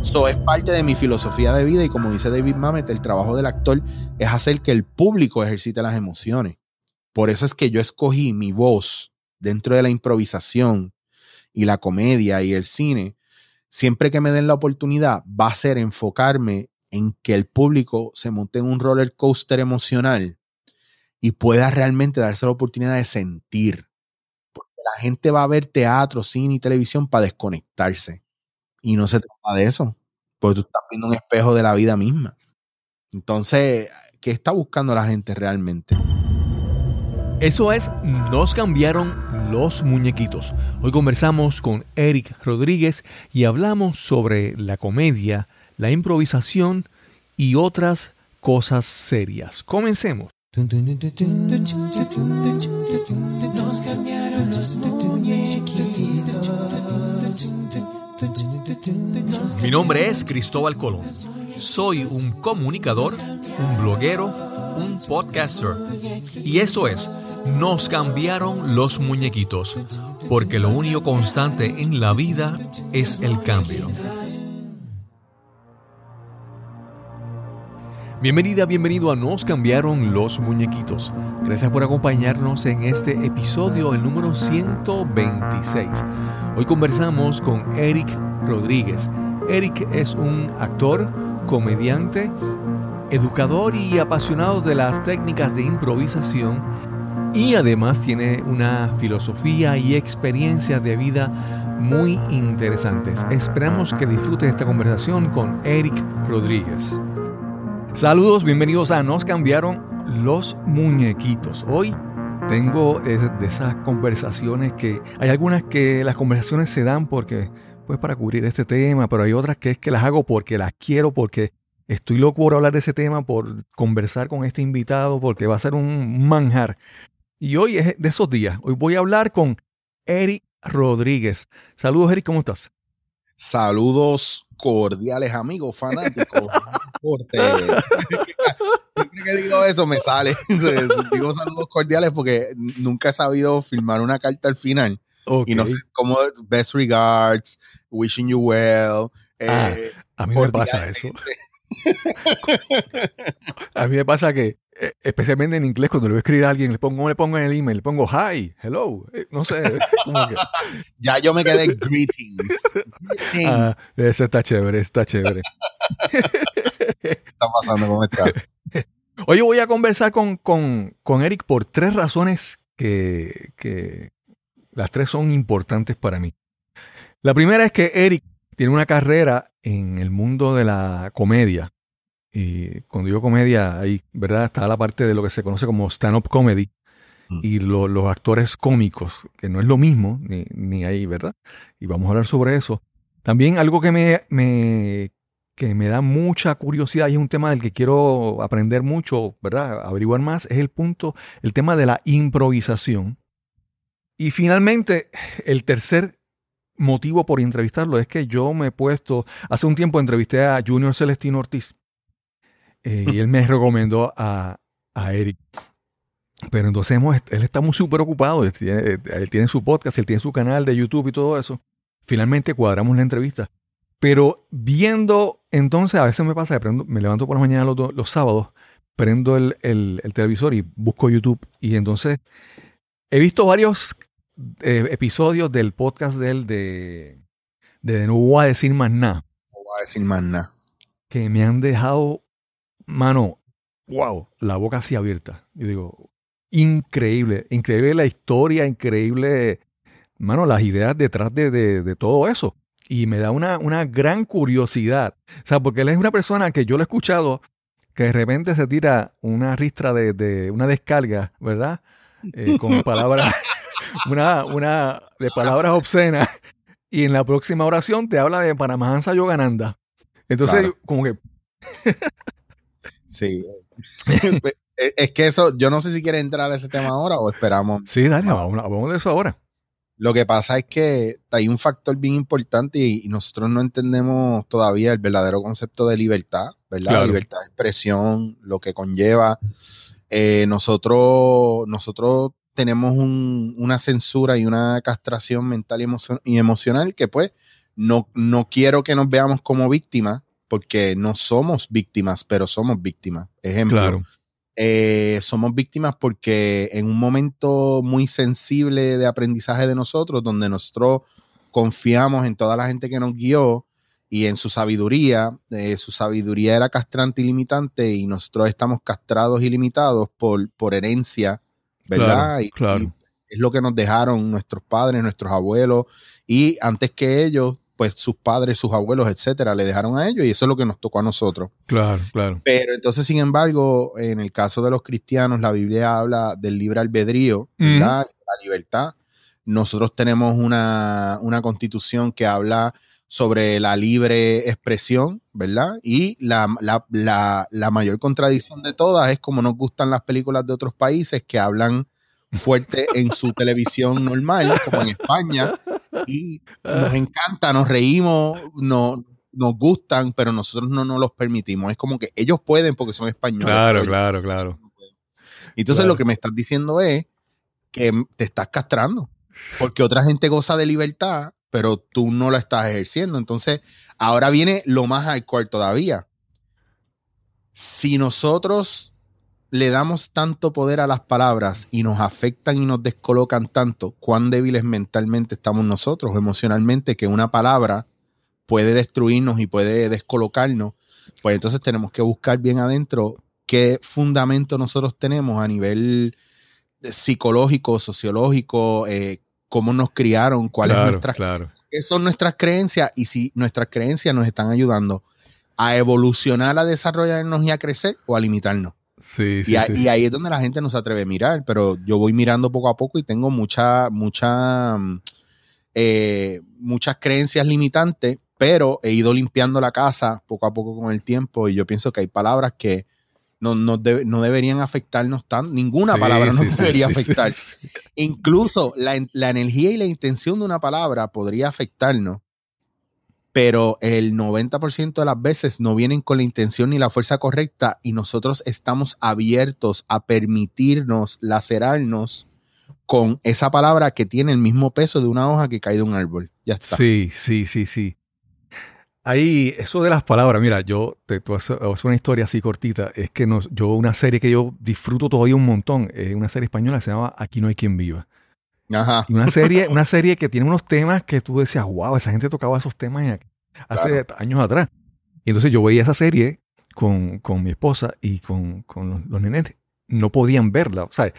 Eso es parte de mi filosofía de vida y como dice David Mamet, el trabajo del actor es hacer que el público ejercite las emociones. Por eso es que yo escogí mi voz dentro de la improvisación y la comedia y el cine. Siempre que me den la oportunidad, va a ser enfocarme en que el público se monte en un roller coaster emocional y pueda realmente darse la oportunidad de sentir. Porque la gente va a ver teatro, cine y televisión para desconectarse. Y no se trata de eso, porque tú estás viendo un espejo de la vida misma. Entonces, ¿qué está buscando la gente realmente? Eso es, nos cambiaron los muñequitos. Hoy conversamos con Eric Rodríguez y hablamos sobre la comedia, la improvisación y otras cosas serias. Comencemos. Mi nombre es Cristóbal Colón. Soy un comunicador, un bloguero, un podcaster. Y eso es, nos cambiaron los muñequitos, porque lo único constante en la vida es el cambio. Bienvenida, bienvenido a Nos cambiaron los muñequitos. Gracias por acompañarnos en este episodio, el número 126. Hoy conversamos con Eric Rodríguez. Eric es un actor, comediante, educador y apasionado de las técnicas de improvisación y además tiene una filosofía y experiencia de vida muy interesantes. Esperamos que disfrutes esta conversación con Eric Rodríguez. Saludos, bienvenidos a Nos cambiaron los muñequitos. Hoy tengo de esas conversaciones que hay algunas que las conversaciones se dan porque pues para cubrir este tema, pero hay otras que es que las hago porque las quiero, porque estoy loco por hablar de ese tema, por conversar con este invitado, porque va a ser un manjar. Y hoy es de esos días. Hoy voy a hablar con Eric Rodríguez. Saludos, Eric, ¿cómo estás? Saludos cordiales, amigos, fanáticos. Siempre que digo eso me sale. digo saludos cordiales porque nunca he sabido firmar una carta al final. Y no sé cómo, best regards, wishing you well. Ah, eh, a mí me pasa eso. a mí me pasa que, eh, especialmente en inglés, cuando le voy a escribir a alguien, le pongo, le pongo en el email, le pongo hi, hello, eh, no sé. ya yo me quedé greetings. Ah, ese está chévere, está chévere. ¿Qué está pasando? ¿Cómo está? Hoy voy a conversar con, con, con Eric por tres razones que, que las tres son importantes para mí. La primera es que Eric tiene una carrera en el mundo de la comedia. Y cuando digo comedia, ahí, ¿verdad? Está la parte de lo que se conoce como stand-up comedy mm. y los actores cómicos, que no es lo mismo, ni, ni, ahí, ¿verdad? Y vamos a hablar sobre eso. También algo que me, me, que me da mucha curiosidad y es un tema del que quiero aprender mucho, ¿verdad? Averiguar más, es el punto, el tema de la improvisación. Y finalmente, el tercer motivo por entrevistarlo es que yo me he puesto, hace un tiempo entrevisté a Junior Celestino Ortiz eh, y él me recomendó a, a Eric. Pero entonces hemos, él está muy súper ocupado, él tiene, su podcast, él tiene su canal de YouTube y todo eso. Finalmente cuadramos la entrevista. Pero viendo, entonces a veces me pasa que me levanto por la mañana los, los sábados, prendo el, el, el, televisor y busco YouTube. Y entonces he visto varios eh, episodios del podcast de él de, de No voy a decir más nada. No voy a decir más nada. Que me han dejado, mano, wow, la boca así abierta. Yo digo, increíble, increíble la historia, increíble, mano, las ideas detrás de, de, todo eso. Y me da una, una gran curiosidad. O sea, porque él es una persona que yo lo he escuchado que de repente se tira una ristra de, de una descarga, ¿verdad? Eh, con palabras una, una de palabras obscenas y en la próxima oración te habla de Paramahansa Yogananda. Entonces, como que... sí. es que eso, yo no sé si quiere entrar a ese tema ahora o esperamos. Sí, Dani, vamos, de eso ahora. Lo que pasa es que hay un factor bien importante y, nosotros no entendemos todavía el verdadero concepto de libertad, ¿verdad? Libertad de expresión, lo que conlleva. Eh, nosotros, nosotros tenemos una censura y una castración mental y, emocional que pues no, no quiero que nos veamos como víctimas, porque no somos víctimas, pero somos víctimas. Ejemplo, Claro. eh, somos víctimas porque en un momento muy sensible de aprendizaje de nosotros, donde nosotros confiamos en toda la gente que nos guió y en su sabiduría, eh, su sabiduría era castrante y limitante y nosotros estamos castrados y limitados por, por herencia, ¿verdad? Claro, Y- claro. y es lo que nos dejaron nuestros padres, nuestros abuelos y antes que ellos, pues sus padres, sus abuelos, etcétera, le dejaron a ellos y eso es lo que nos tocó a nosotros. Claro, claro. Pero entonces, sin embargo, en el caso de los cristianos, la Biblia habla del libre albedrío, ¿verdad? La libertad. Nosotros tenemos una, una constitución que habla sobre la libre expresión, ¿verdad? Y la, la- la- la mayor contradicción de todas es como nos gustan las películas de otros países que hablan fuerte en su televisión normal, como en España, y nos encanta, nos reímos, no, nos gustan, pero nosotros no nos los permitimos. Es como que ellos pueden porque son españoles. Claro, claro, claro. no. Entonces Claro. lo que me estás diciendo es que te estás castrando, porque otra gente goza de libertad, pero tú no la estás ejerciendo. Entonces, ahora viene lo más hardcore todavía. Si nosotros le damos tanto poder a las palabras y nos afectan y nos descolocan tanto, cuán débiles mentalmente estamos nosotros, emocionalmente, que una palabra puede destruirnos y puede descolocarnos, pues entonces tenemos que buscar bien adentro qué fundamento nosotros tenemos a nivel psicológico, sociológico, eh, cómo nos criaron, cuáles claro, nuestras claro. qué son nuestras creencias y si nuestras creencias nos están ayudando a evolucionar, a desarrollarnos y a crecer o a limitarnos. Sí, sí, y, a- sí. y ahí es donde la gente no se atreve a mirar, pero yo voy mirando poco a poco y tengo mucha, mucha, mm, eh, muchas creencias limitantes, pero he ido limpiando la casa poco a poco con el tiempo y yo pienso que hay palabras que no, no, no deberían afectarnos tan, ninguna Sí, palabra no sí, sí, debería afectar. Incluso la, la energía y la intención de una palabra podría afectarnos, pero el 90% de las veces no vienen con la intención ni la fuerza correcta y nosotros estamos abiertos a permitirnos lacerarnos con esa palabra que tiene el mismo peso de una hoja que cae de un árbol. Ya está. Sí, sí, sí, sí. Ahí, eso de las palabras, mira, yo te, te voy a hacer- una historia así cortita. Es que nos, yo, una serie que yo disfruto todavía un montón, es una serie española que se llama Aquí no hay quien viva. Ajá. Y una serie, una serie que tiene unos temas que tú decías, wow, esa gente tocaba esos temas hace años atrás. Y entonces yo veía esa serie con, con mi esposa y con, con los, los nenes. No podían verla. Sea,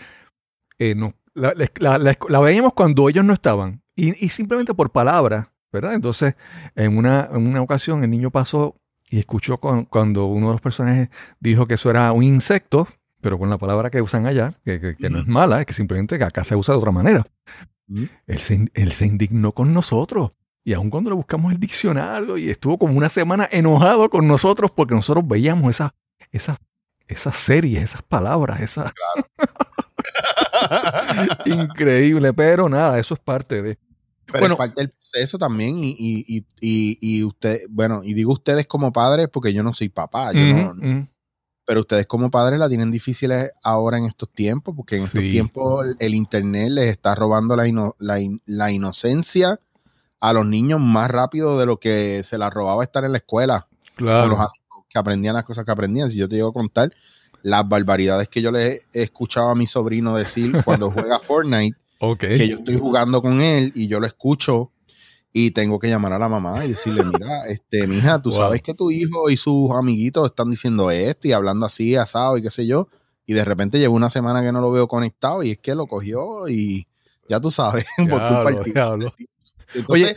eh, no, la- la- la- la veíamos cuando ellos no estaban. Y, y simplemente por palabras, ¿verdad? Entonces, en una, en una ocasión el niño pasó y escuchó con- cuando uno de los personajes dijo que eso era un insecto, pero con la palabra que usan allá, que, que- que no es mala, es que simplemente que acá se usa de otra manera. Él se, él se indignó con nosotros. Y aun cuando le buscamos el diccionario y estuvo como una semana enojado con nosotros porque nosotros veíamos esas esas esas series, esas palabras, esas... Increíble, pero nada, eso es parte de... Pero Bueno. es parte del proceso también y, y, y, y, usted, bueno, y digo ustedes como padres porque yo no soy papá, yo no- pero ustedes como padres la tienen difíciles ahora en estos tiempos, porque en estos tiempos el, el internet les está robando la, ino- la, in- la inocencia a los niños más rápido de lo que se la robaba estar en la escuela, con los Claro. amigos que aprendían las cosas que aprendían. Si yo te digo a contar las barbaridades que yo le he escuchado a mi sobrino decir cuando juega Fortnite, Que yo estoy jugando con él y yo lo escucho y tengo que llamar a la mamá y decirle, mira, este, mija, tú Wow. sabes que tu hijo y sus amiguitos están diciendo esto y hablando así, asado y qué sé yo, y de repente llevo una semana que no lo veo conectado y es que lo cogió y ya tú sabes, por culpa del tío. Entonces,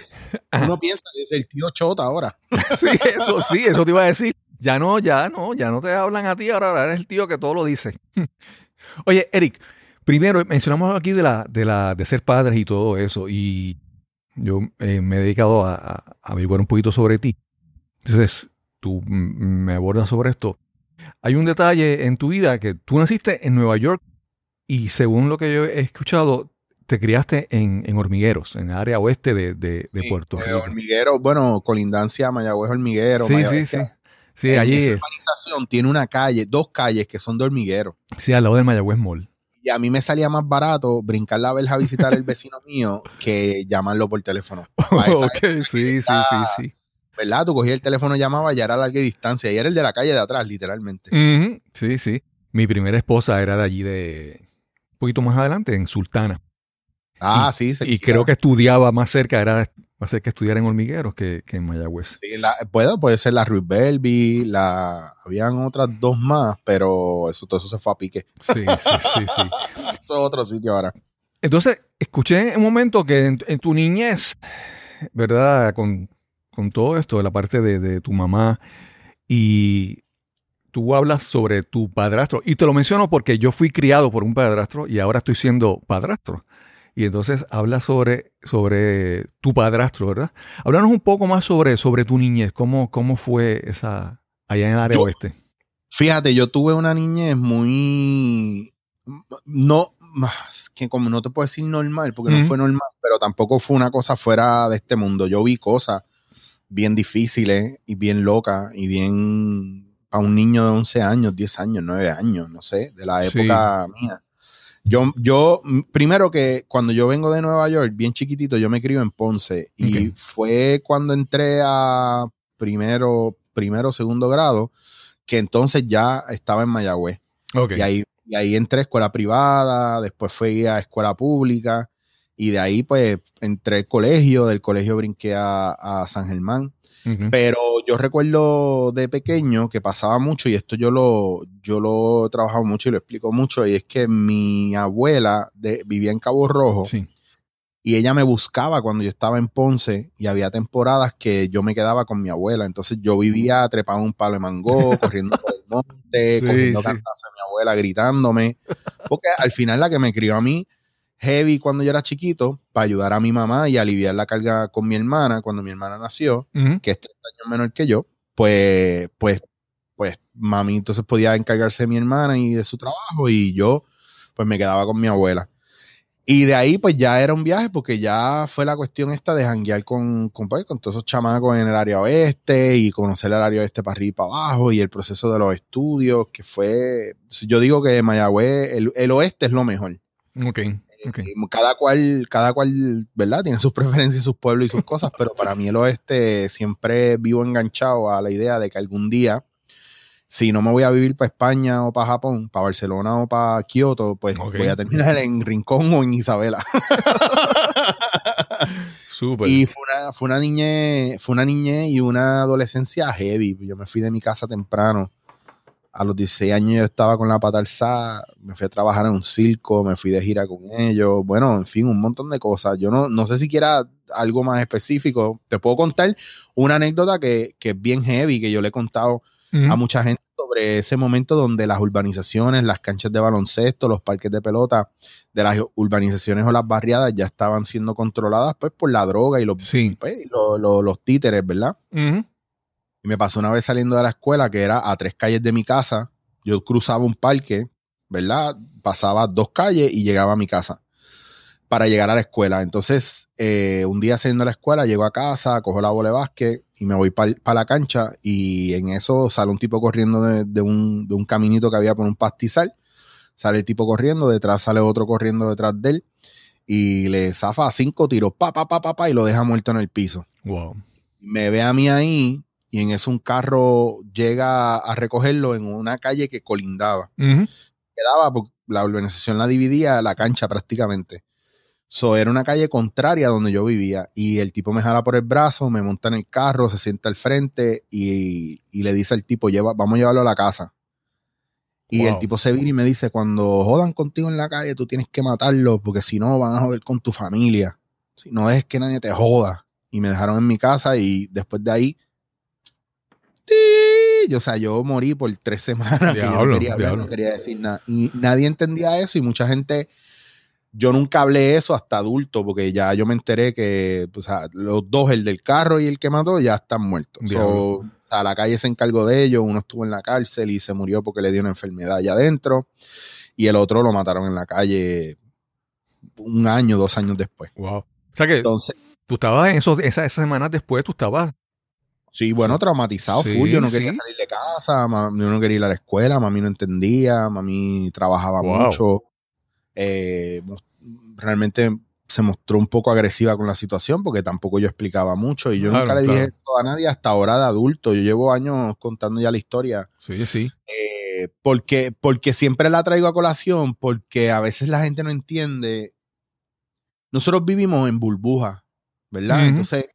ajá. uno piensa, es el tío chota ahora. Sí, eso sí, eso te iba a decir. Ya no, ya no, ya no te hablan a ti, ahora ahora eres el tío que todo lo dice. Oye, Eric, primero mencionamos aquí de la, de la, de ser padres y todo eso, y yo eh, me he dedicado a, a averiguar un poquito sobre ti. Entonces, tú me abordas sobre esto. Hay un detalle en tu vida que tú naciste en Nueva York y según lo que yo he escuchado, te criaste en, en Hormigueros, en el área oeste de, de- de Sí, Puerto eh, Rico. hormiguero, bueno, colindancia, Mayagüez Hormiguero. Sí, Mayagüez- sí, sí. Sí, allí, Esa urbanización tiene una calle, dos calles que son de hormiguero. sí, al lado del Mayagüez Mall. Y a mí me salía más barato brincar la verja a visitar el vecino mío que llamarlo por teléfono. ok, sí, sí, sí, sí. ¿Verdad? Tú cogías el teléfono, llamaba, ya era a larga distancia. Y era el de la calle de atrás, literalmente. Sí, sí. Mi primera esposa era de allí de... Un poquito más adelante, en Sultana. Ah, sí. Y creo que estudiaba más cerca, era más cerca estudiar en Hormigueros que, en Mayagüez. Sí, puede, puede ser la Ruth Belby, la, habían otras dos más, pero eso, todo eso se fue a pique. Sí, sí, sí, sí. eso es otro sitio ahora. Entonces, escuché en un momento que en, tu niñez, ¿verdad? Con, todo esto de la parte de, de tu mamá y tú hablas sobre tu padrastro. Y te lo menciono porque yo fui criado por un padrastro y ahora estoy siendo padrastro. Y entonces habla sobre, sobre tu padrastro, ¿verdad? Háblanos un poco más sobre, sobre tu niñez. ¿Cómo, ¿Cómo fue esa allá en el área oeste? Fíjate, yo tuve una niñez muy. No, que como no te puedo decir normal, porque no fue normal, pero tampoco fue una cosa fuera de este mundo. Yo vi cosas bien difíciles y bien locas y bien para un niño de 11 años, 10 años, 9 años, no sé, de la época mía. Yo, yo, primero que cuando yo vengo de Nueva York, bien chiquitito, yo me crio en Ponce. Y fue cuando entré a primero, primero, segundo grado, que entonces ya estaba en Mayagüez. Y ahí, y ahí entré a escuela privada, después fui a escuela pública. Y de ahí, pues, entré al colegio, del colegio brinqué a, a San Germán. Pero yo recuerdo de pequeño que pasaba mucho, y esto yo lo, yo lo he trabajado mucho y lo explico mucho, y es que mi abuela vivía en Cabo Rojo. Y ella me buscaba cuando yo estaba en Ponce y había temporadas que yo me quedaba con mi abuela. Entonces yo vivía trepado en un palo de mango, corriendo por el monte, cogiendo sí. cantazos de mi abuela, gritándome. Porque al final la que me crió a mí heavy cuando yo era chiquito para ayudar a mi mamá y aliviar la carga con mi hermana cuando mi hermana nació, que es 30 años menor que yo, pues, pues, pues mami entonces podía encargarse de mi hermana y de su trabajo y yo pues me quedaba con mi abuela. Y de ahí pues ya era un viaje porque ya fue la cuestión esta de janguear con, con, pues, con todos esos chamacos en el área oeste y conocer el área oeste para arriba y para abajo y el proceso de los estudios que fue, yo digo que Mayagüez, el, el oeste es lo mejor. Ok. Cada cual, cada cual, ¿verdad? Tiene sus preferencias, sus pueblos y sus cosas, pero para mí el oeste siempre vivo enganchado a la idea de que algún día, si no me voy a vivir para España o para Japón, para Barcelona o para Kioto, pues voy a terminar en Rincón o en Isabela. Y fue una, fue una niñez, fue una niñez y una adolescencia heavy. Yo me fui de mi casa temprano a los 16 años yo estaba con la pata alzada, me fui a trabajar en un circo, me fui de gira con ellos, bueno, en fin, un montón de cosas. Yo no, no sé si quiera algo más específico. Te puedo contar una anécdota que, que es bien heavy, que yo le he contado a mucha gente sobre ese momento donde las urbanizaciones, las canchas de baloncesto, los parques de pelota de las urbanizaciones o las barriadas ya estaban siendo controladas pues por la droga y los, pues, los, títeres, ¿verdad? Y me pasó una vez saliendo de la escuela que era a tres calles de mi casa. Yo cruzaba un parque, ¿verdad? Pasaba dos calles y llegaba a mi casa para llegar a la escuela. Entonces, eh, un día saliendo de la escuela, llego a casa, cojo la bola de básquet y me voy para la cancha. Y en eso sale un tipo corriendo de, un, de un caminito que había por un pastizal. Sale el tipo corriendo, detrás sale otro corriendo detrás de él y le zafa cinco tiros, pa, pa, pa, pa, pa, y lo deja muerto en el piso. Wow. Me ve a mí ahí y en eso un carro llega a recogerlo en una calle que colindaba. Quedaba, porque la urbanización la dividía la cancha prácticamente. So, era una calle contraria a donde yo vivía. Y el tipo me jala por el brazo, me monta en el carro, se sienta al frente y, le dice al tipo, Lleva, vamos a llevarlo a la casa. Y el tipo se viene y me dice, cuando jodan contigo en la calle, tú tienes que matarlo, porque si no, van a joder con tu familia. Si no es que nadie te joda. Y me dejaron en mi casa y después de ahí o sea, yo morí por tres semanas. yo no quería hablar, no quería decir nada. Y nadie entendía eso y mucha gente, yo nunca hablé eso hasta adulto porque ya yo me enteré que o sea, los dos, el del carro y el que mató, ya están muertos. a la calle se encargó de ellos, uno estuvo en la cárcel y se murió porque le dio una enfermedad allá adentro y el otro lo mataron en la calle un año, dos años después. Wow. O sea que Entonces, tú estabas en esos, esas semanas después, tú estabas Sí, bueno, traumatizado full. Yo no quería salir de casa, yo no quería ir a la escuela, mami no entendía, mami trabajaba mucho. Eh, realmente se mostró un poco agresiva con la situación porque tampoco yo explicaba mucho y yo nunca le dije esto a nadie hasta ahora de adulto. Yo llevo años contando ya la historia. Sí, sí. Eh, porque, porque siempre la traigo a colación porque a veces la gente no entiende. Nosotros vivimos en burbuja, ¿verdad? Entonces,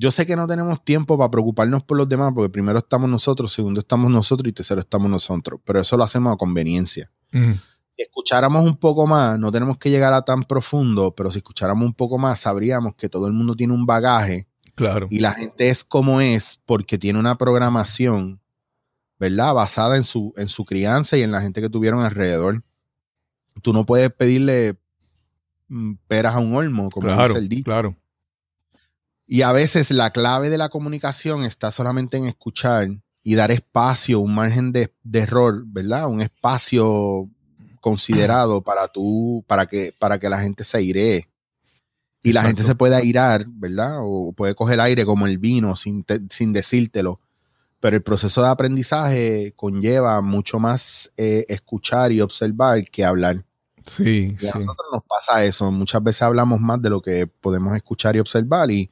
yo sé que no tenemos tiempo para preocuparnos por los demás porque primero estamos nosotros, segundo estamos nosotros y tercero estamos nosotros. Pero eso lo hacemos a conveniencia si escucháramos un poco más, no tenemos que llegar a tan profundo, pero si escucháramos un poco más, sabríamos que todo el mundo tiene un bagaje. Claro. Y la gente es como es porque tiene una programación, ¿verdad? Basada en su, en su crianza y en la gente que tuvieron alrededor. Tú no puedes pedirle mm, peras a un olmo, como claro, dice el dicho. Claro. Y a veces la clave de la comunicación está solamente en escuchar y dar espacio, un margen de, de error, ¿verdad? Un espacio considerado para tú, para que, para que la gente se airee. Y la gente se puede airar, ¿verdad? O puede coger aire como el vino sin, sin decírtelo. Pero el proceso de aprendizaje conlleva mucho más eh, escuchar y observar que hablar. Sí, y a nosotros nos pasa eso. Muchas veces hablamos más de lo que podemos escuchar y observar. Y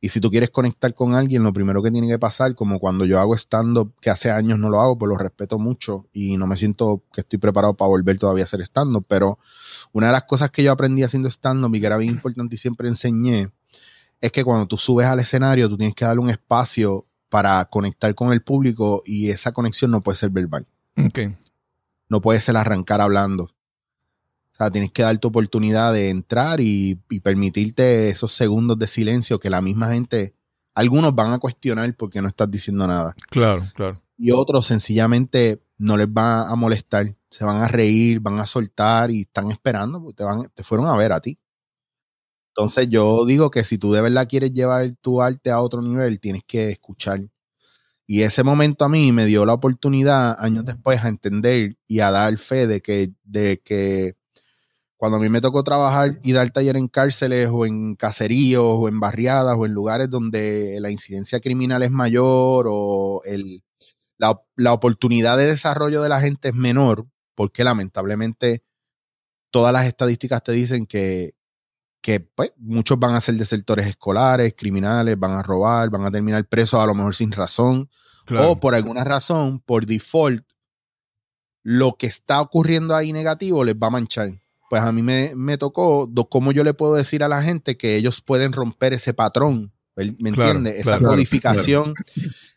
y si tú quieres conectar con alguien, lo primero que tiene que pasar, como cuando yo hago stand-up, que hace años no lo hago, pues lo respeto mucho y no me siento que estoy preparado para volver todavía a hacer stand-up, pero una de las cosas que yo aprendí haciendo stand-up y que era bien importante y siempre enseñé, es que cuando tú subes al escenario, tú tienes que darle un espacio para conectar con el público y esa conexión no puede ser verbal. Okay. No puede ser arrancar hablando sea, tienes que dar tu oportunidad de entrar y, permitirte esos segundos de silencio que la misma gente, algunos van a cuestionar porque no estás diciendo nada. Claro, claro. Y otros sencillamente no les va a molestar, se van a reír, van a soltar y están esperando porque te, van, te fueron a ver a ti. Entonces yo digo que si tú de verdad quieres llevar tu arte a otro nivel, tienes que escuchar. Y ese momento a mí me dio la oportunidad años después a entender y a dar fe de que, de que cuando a mí me tocó trabajar y dar taller en cárceles o en caseríos o en barriadas o en lugares donde la incidencia criminal es mayor o el, la, oportunidad de desarrollo de la gente es menor, porque lamentablemente todas las estadísticas te dicen que, que pues, muchos van a ser desertores escolares, criminales, van a robar, van a terminar presos a lo mejor sin razón o por alguna razón, por default, lo que está ocurriendo ahí negativo les va a manchar pues a mí me, tocó cómo yo le puedo decir a la gente que ellos pueden romper ese patrón, ¿me entiendes? esa codificación,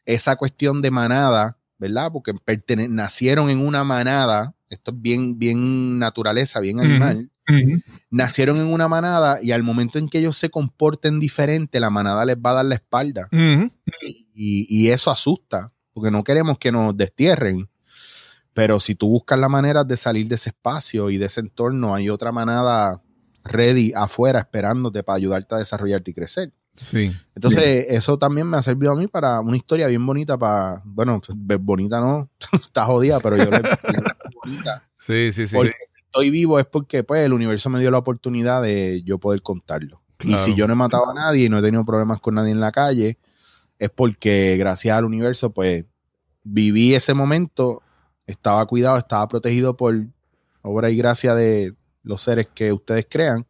esa cuestión de manada, ¿verdad? Porque nacieron en una manada, esto es bien, bien naturaleza, bien animal. Nacieron en una manada y al momento en que ellos se comporten diferente, la manada les va a dar la espalda. y, y, eso asusta, porque no queremos que nos destierren. Pero si tú buscas la manera de salir de ese espacio y de ese entorno, hay otra manada ready afuera esperándote para ayudarte a desarrollarte y crecer. Sí. Entonces, eso también me ha servido a mí para una historia bien bonita para, bueno, bonita no, está jodida, pero yo le, bonita. Sí, sí, sí. Porque si estoy vivo es porque pues el universo me dio la oportunidad de yo poder contarlo. Y si yo no he matado a nadie y no he tenido problemas con nadie en la calle, es porque gracias al universo pues viví ese momento estaba cuidado, estaba protegido por obra y gracia de los seres que ustedes crean.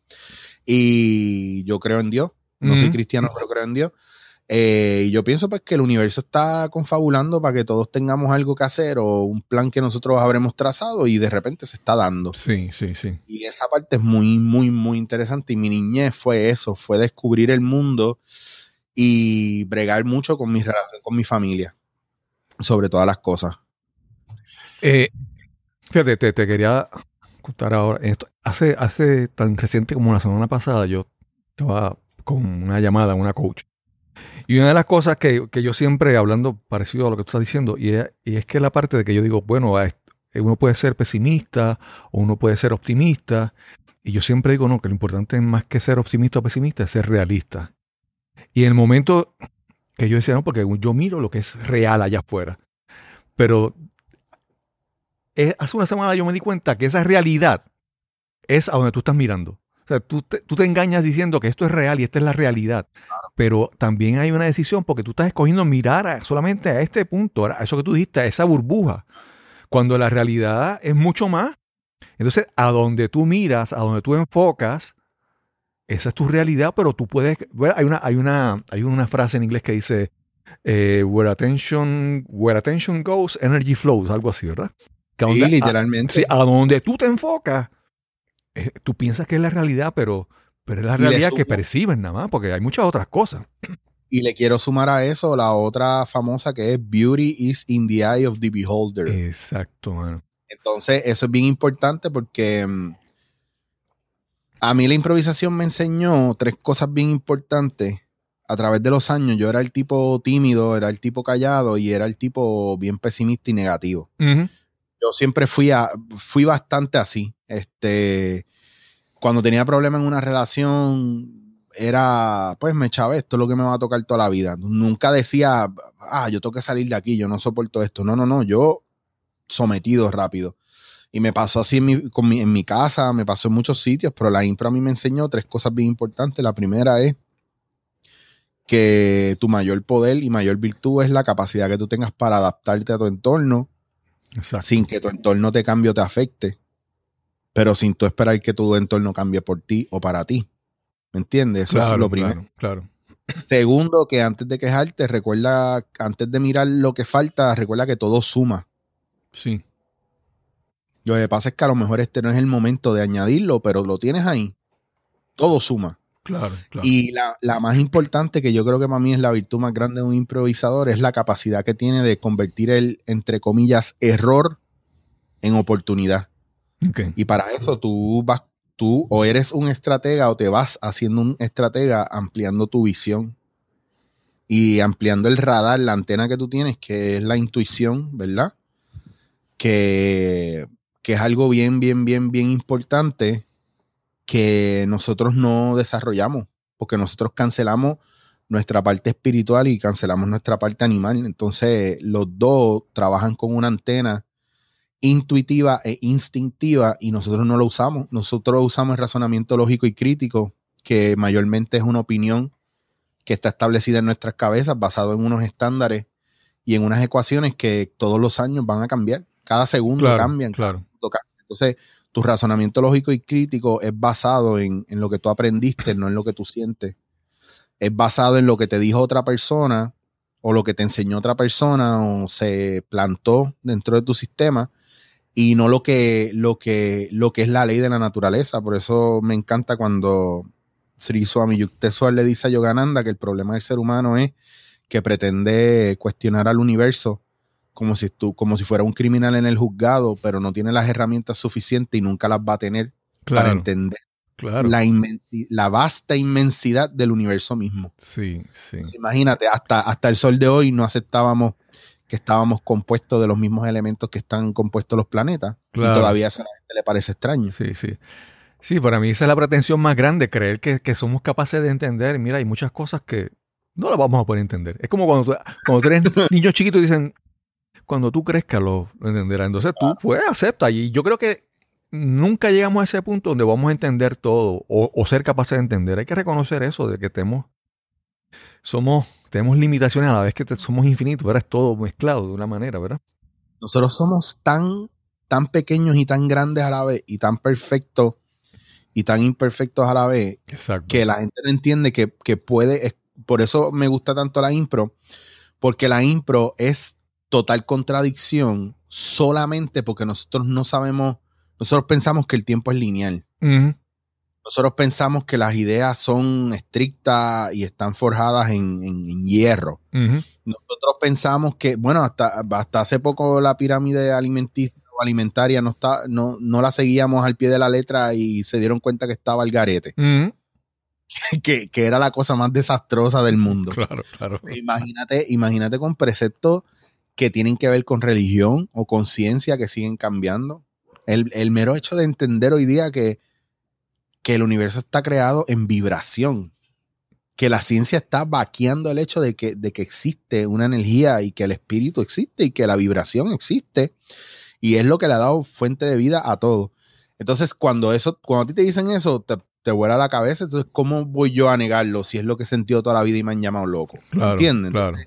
Y yo creo en Dios. No soy cristiano, pero creo en Dios. Eh, y yo pienso pues que el universo está confabulando para que todos tengamos algo que hacer o un plan que nosotros habremos trazado y de repente se está dando. Sí, sí, sí. Y esa parte es muy, muy, muy interesante. Y mi niñez fue eso, fue descubrir el mundo y bregar mucho con mi relación con mi familia, sobre todas las cosas. Eh, te, quería contar ahora. Hace, hace tan reciente como la semana pasada, yo estaba con una llamada, una coach. Y una de las cosas que, yo siempre, hablando parecido a lo que tú estás diciendo, y es, que la parte de que yo digo, bueno, uno puede ser pesimista o uno puede ser optimista. Y yo siempre digo, no, que lo importante es más que ser optimista o pesimista, es ser realista. Y en el momento que yo decía, no, porque yo miro lo que es real allá afuera. Pero hace una semana yo me di cuenta que esa realidad es a donde tú estás mirando. O sea, tú te, tú te engañas diciendo que esto es real y esta es la realidad. Pero también hay una decisión porque tú estás escogiendo mirar solamente a este punto, a eso que tú dijiste, a esa burbuja. Cuando la realidad es mucho más. Entonces, a donde tú miras, a donde tú enfocas, esa es tu realidad, pero tú puedes. Bueno, hay, una, hay, una, hay una frase en inglés que dice: eh, where, attention, where attention goes, energy flows, algo así, ¿verdad? Sí, literalmente. A, sí, a donde tú te enfocas, eh, tú piensas que es la realidad, pero, pero es la realidad que percibes nada más, porque hay muchas otras cosas. Y le quiero sumar a eso la otra famosa que es Beauty is in the eye of the beholder. Exacto, mano. Entonces, eso es bien importante porque mm, a mí la improvisación me enseñó tres cosas bien importantes. A través de los años, yo era el tipo tímido, era el tipo callado y era el tipo bien pesimista y negativo. Yo siempre fui, a, fui bastante así. Este, cuando tenía problemas en una relación, era, pues me echaba esto es lo que me va a tocar toda la vida. Nunca decía, ah, yo tengo que salir de aquí, yo no soporto esto. No, no, no, yo sometido rápido. Y me pasó así en mi, en mi casa, me pasó en muchos sitios, pero la impro a mí me enseñó tres cosas bien importantes. La primera es que tu mayor poder y mayor virtud es la capacidad que tú tengas para adaptarte a tu entorno sin que tu entorno te cambie o te afecte, pero sin tú esperar que tu entorno cambie por ti o para ti. ¿Me entiendes? Eso es lo primero. Claro, Segundo, que antes de quejarte, recuerda, antes de mirar lo que falta, recuerda que todo suma. Sí. Lo que pasa es que a lo mejor este no es el momento de añadirlo, pero lo tienes ahí. Todo suma. Claro, claro. Y la, más importante, que yo creo que para mí es la virtud más grande de un improvisador, es la capacidad que tiene de convertir el, entre comillas, error en oportunidad. Y para eso tú vas, tú o eres un estratega o te vas haciendo un estratega ampliando tu visión y ampliando el radar, la antena que tú tienes, que es la intuición, ¿verdad? Que, que es algo bien, bien, bien, bien importante que nosotros no desarrollamos, porque nosotros cancelamos nuestra parte espiritual y cancelamos nuestra parte animal. Entonces, los dos trabajan con una antena intuitiva e instintiva y nosotros no lo usamos. Nosotros usamos el razonamiento lógico y crítico, que mayormente es una opinión que está establecida en nuestras cabezas, basado en unos estándares y en unas ecuaciones que todos los años van a cambiar. Cada segundo cambian. Claro. Entonces, tu razonamiento lógico y crítico es basado en, lo que tú aprendiste, no en lo que tú sientes. Es basado en lo que te dijo otra persona o lo que te enseñó otra persona o se plantó dentro de tu sistema y no lo que, lo que, lo que es la ley de la naturaleza. Por eso me encanta cuando Sri Swami Yukteswar le dice a Yogananda que el problema del ser humano es que pretende cuestionar al universo como si, tú, como si fuera un criminal en el juzgado, pero no tiene las herramientas suficientes y nunca las va a tener para entender la, la, vasta inmensidad del universo mismo. Sí, sí. imagínate, hasta, hasta el sol de hoy no aceptábamos que estábamos compuestos de los mismos elementos que están compuestos los planetas. Y todavía eso a la gente le parece extraño. Sí, sí. Sí, para mí esa es la pretensión más grande, creer que, que somos capaces de entender. Mira, hay muchas cosas que no las vamos a poder entender. Es como cuando tú, cuando tú eres niño chiquito y dicen, cuando tú crezcas lo, entenderás. Entonces tú, pues, acepta. Y yo creo que nunca llegamos a ese punto donde vamos a entender todo o, ser capaces de entender. Hay que reconocer eso, de que tenemos, somos, tenemos limitaciones a la vez que somos infinitos, ¿verdad? Es todo mezclado de una manera, ¿verdad? Nosotros somos tan, tan pequeños y tan grandes a la vez y tan perfectos y tan imperfectos a la vez que la gente no entiende que, que puede, por eso me gusta tanto la impro, porque la impro es total contradicción solamente porque nosotros no sabemos, nosotros pensamos que el tiempo es lineal. Nosotros pensamos que las ideas son estrictas y están forjadas en, hierro. Nosotros pensamos que, bueno, hasta, hasta hace poco la pirámide alimenticia o alimentaria no, está, no, no la seguíamos al pie de la letra y se dieron cuenta que estaba el garete. que, que, era la cosa más desastrosa del mundo. Claro, claro. Imagínate, imagínate con preceptos que tienen que ver con religión o con ciencia que siguen cambiando. El, mero hecho de entender hoy día que, que el universo está creado en vibración, que la ciencia está vaqueando el hecho de que, de que existe una energía y que el espíritu existe y que la vibración existe y es lo que le ha dado fuente de vida a todo. Entonces, cuando eso, cuando a ti te dicen eso, te, te vuela la cabeza. Entonces, ¿cómo voy yo a negarlo si es lo que he sentido toda la vida y me han llamado loco? Claro, ¿Entienden? Claro.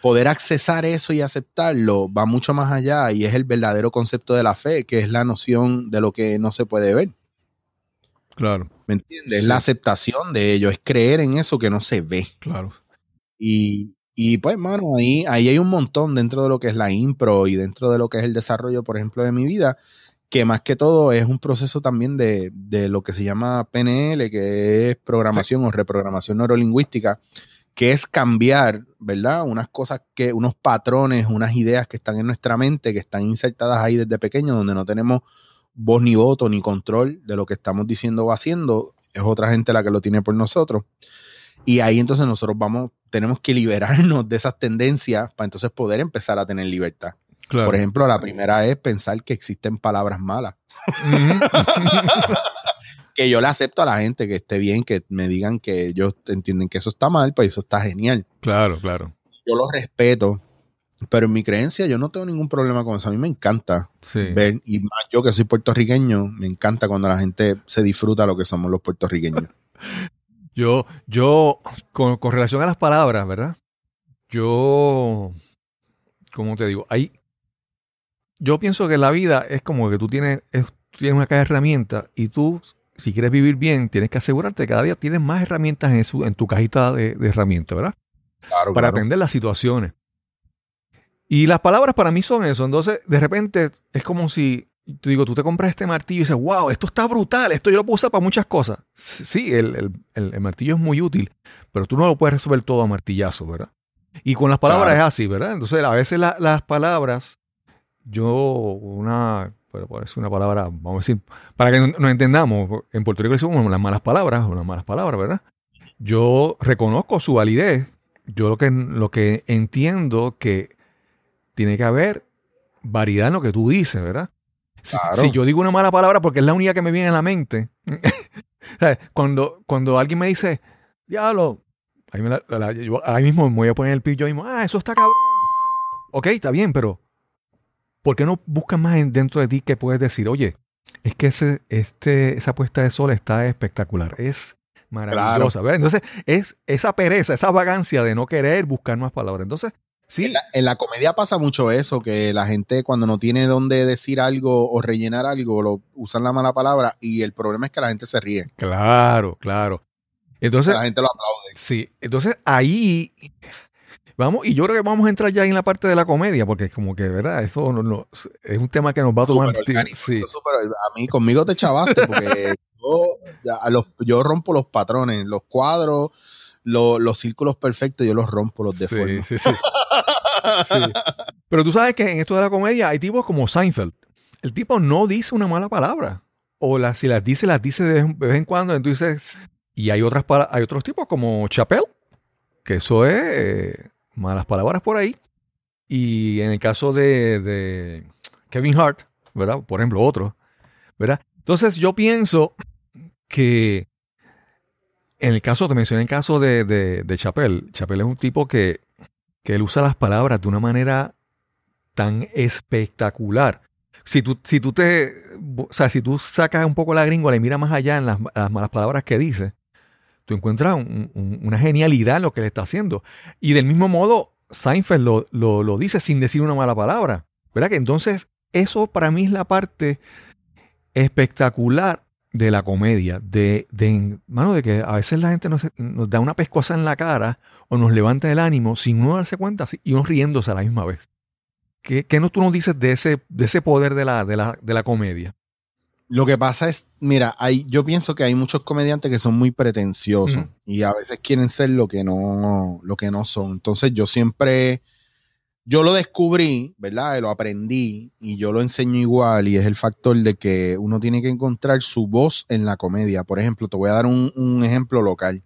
Poder accesar eso y aceptarlo va mucho más allá y es el verdadero concepto de la fe, que es la noción de lo que no se puede ver. Claro. ¿Me entiendes? Es la aceptación de ello, es creer en eso que no se ve. Claro. Y, y pues, mano, ahí, ahí hay un montón dentro de lo que es la impro y dentro de lo que es el desarrollo, por ejemplo, de mi vida, que más que todo es un proceso también de, de lo que se llama PNL, que es programación o reprogramación neurolingüística, que es cambiar, ¿verdad? Unas cosas que, unos patrones, unas ideas que están en nuestra mente, que están insertadas ahí desde pequeño, donde no tenemos voz ni voto ni control de lo que estamos diciendo o haciendo, es otra gente la que lo tiene por nosotros. Y ahí entonces nosotros vamos, tenemos que liberarnos de esas tendencias para entonces poder empezar a tener libertad. Por ejemplo, la primera es pensar que existen palabras malas. que yo le acepto a la gente que esté bien, que me digan que ellos entienden que eso está mal, pues eso está genial. Claro, claro. Yo lo respeto, pero en mi creencia yo no tengo ningún problema con eso. A mí me encanta ver, y más yo que soy puertorriqueño, me encanta cuando la gente se disfruta lo que somos los puertorriqueños. yo, yo, con, relación a las palabras, ¿verdad? Yo, ¿cómo te digo? Ahí, yo pienso que la vida es como que tú tienes, tienes una caja de herramientas y tú si quieres vivir bien, tienes que asegurarte que cada día tienes más herramientas en, en tu cajita de, herramientas, ¿verdad? Claro, para atender las situaciones. Y las palabras para mí son eso. Entonces, de repente, es como si, te digo, tú te compras este martillo y dices, wow, esto está brutal, esto yo lo puedo usar para muchas cosas. Sí, el, martillo es muy útil, pero tú no lo puedes resolver todo a martillazo, ¿verdad? Y con las palabras es así, ¿verdad? Entonces, a veces las palabras, yo, una pero por eso una palabra, vamos a decir, para que nos entendamos, en Puerto Rico decimos las malas palabras, o las malas palabras, ¿verdad? Yo reconozco su validez, yo lo que, lo que entiendo que tiene que haber variedad en lo que tú dices, ¿verdad? Si, yo digo una mala palabra porque es la única que me viene a la mente, cuando, cuando alguien me dice, diablo, ahí, ahí mismo me voy a poner el pillo mismo, ah, eso está cabrón. Ok, está bien, pero ¿por qué no buscas más dentro de ti que puedes decir, oye, es que ese, este, esa puesta de sol está espectacular, es maravillosa. Entonces, es esa pereza, esa vagancia de no querer buscar más palabras. Entonces, sí. En la, comedia pasa mucho eso, que la gente cuando no tiene dónde decir algo o rellenar algo, lo usan la mala palabra y el problema es que la gente se ríe. Claro, claro. Entonces, la gente lo aplaude. Sí, entonces ahí Vamos, y yo creo que vamos a entrar ya en la parte de la comedia, porque es como que, ¿verdad? Eso no, es un tema que nos va a tomar Sí. a mí, conmigo te chavaste, porque yo, rompo los patrones, los cuadros, los, círculos perfectos, yo los rompo, los deformo. Sí, sí, Pero tú sabes que en esto de la comedia hay tipos como Seinfeld. El tipo no dice una mala palabra. O si las dice, las dice de vez en cuando. Entonces, y hay otras hay otros tipos como Chappelle, que eso es eh, malas palabras por ahí. Y en el caso de, Kevin Hart, ¿verdad? Por ejemplo, otro, ¿verdad? Entonces yo pienso que en el caso, te mencioné el caso de, de, de Chappelle. Chappelle es un tipo que, él usa las palabras de una manera tan espectacular. Si tú, si tú te, o sea, si tú sacas un poco la gringola y miras más allá en las, las malas palabras que dice, tú encuentras una genialidad en lo que le está haciendo. Y del mismo modo, Seinfeld lo, lo, dice sin decir una mala palabra. ¿Verdad? Que entonces eso para mí es la parte espectacular de la comedia, de, de, mano, de que a veces la gente nos, nos, da una pescosa en la cara o nos levanta el ánimo sin uno darse cuenta y uno riéndose a la misma vez. ¿Qué, qué no, tú nos dices de ese, de ese poder de la, de la, de la comedia? Lo que pasa es, mira, hay, yo pienso que hay muchos comediantes que son muy pretenciosos y a veces quieren ser lo que no, lo que no son. Entonces yo siempre, yo lo descubrí, ¿verdad? Lo aprendí y yo lo enseño igual y es el factor de que uno tiene que encontrar su voz en la comedia. Por ejemplo, te voy a dar un, ejemplo local.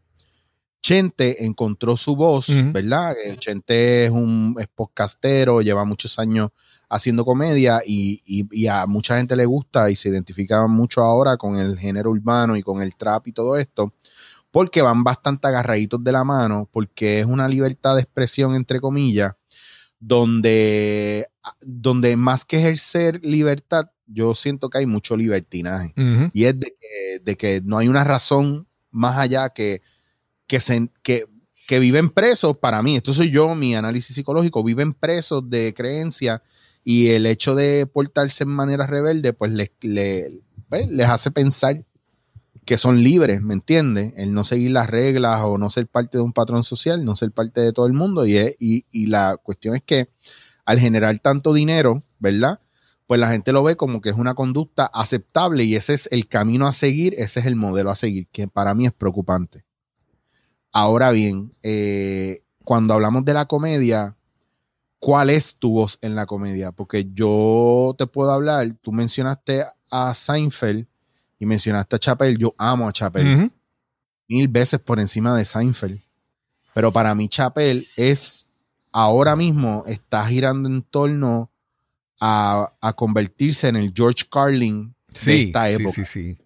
Chente encontró su voz, ¿verdad? Eh, Chente es un es podcastero, lleva muchos años haciendo comedia y, a mucha gente le gusta y se identifica mucho ahora con el género urbano y con el trap y todo esto, porque van bastante agarraditos de la mano, porque es una libertad de expresión, entre comillas, donde, donde más que ejercer libertad, yo siento que hay mucho libertinaje. Y es de que, no hay una razón más allá que, que, se, que que viven presos, para mí, esto soy yo, mi análisis psicológico, viven presos de creencia y el hecho de portarse en manera rebelde, pues les, pues, les hace pensar que son libres, ¿me entiendes? El no seguir las reglas o no ser parte de un patrón social, no ser parte de todo el mundo. Y, y, y la cuestión es que al generar tanto dinero, ¿verdad? Pues la gente lo ve como que es una conducta aceptable y ese es el camino a seguir, ese es el modelo a seguir, que para mí es preocupante. Ahora bien, eh, cuando hablamos de la comedia, ¿cuál es tu voz en la comedia? Porque yo te puedo hablar, tú mencionaste a Seinfeld y mencionaste a Chappelle, yo amo a Chappelle mil veces por encima de Seinfeld. Pero para mí Chappelle es, ahora mismo está girando en torno a, convertirse en el George Carlin de esta época. Sí, sí, sí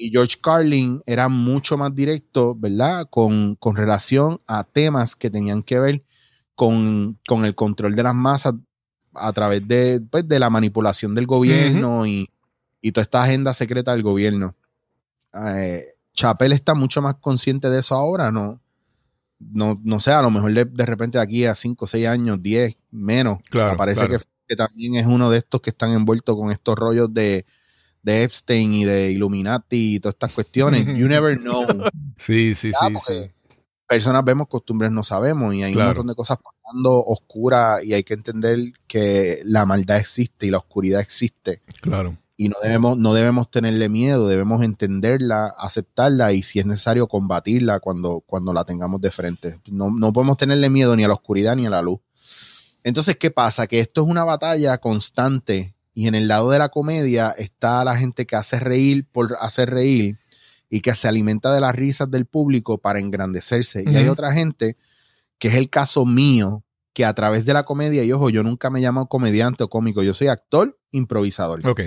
y George Carlin era mucho más directo, ¿verdad? Con, relación a temas que tenían que ver con, el control de las masas a través de, pues, de la manipulación del gobierno y, toda esta agenda secreta del gobierno. Eh, Chapel está mucho más consciente de eso ahora, ¿no? No, no sé, a lo mejor de, repente de aquí a 5, 6 años, 10, menos. Claro, parece que también es uno de estos que están envueltos con estos rollos de, de Epstein y de Illuminati y todas estas cuestiones. You never know. Sí, sí, sí, Personas vemos, costumbres no sabemos y hay un montón de cosas pasando oscuras y hay que entender que la maldad existe y la oscuridad existe. Claro. Y no debemos, no debemos tenerle miedo, debemos entenderla, aceptarla y si es necesario combatirla cuando, cuando la tengamos de frente. No, no podemos tenerle miedo ni a la oscuridad ni a la luz. Entonces, ¿qué pasa? Que esto es una batalla constante y en el lado de la comedia está la gente que hace reír por hacer reír y que se alimenta de las risas del público para engrandecerse. Y hay otra gente, que es el caso mío, que a través de la comedia, y ojo, yo nunca me llamo comediante o cómico, yo soy actor, improvisador. Ok.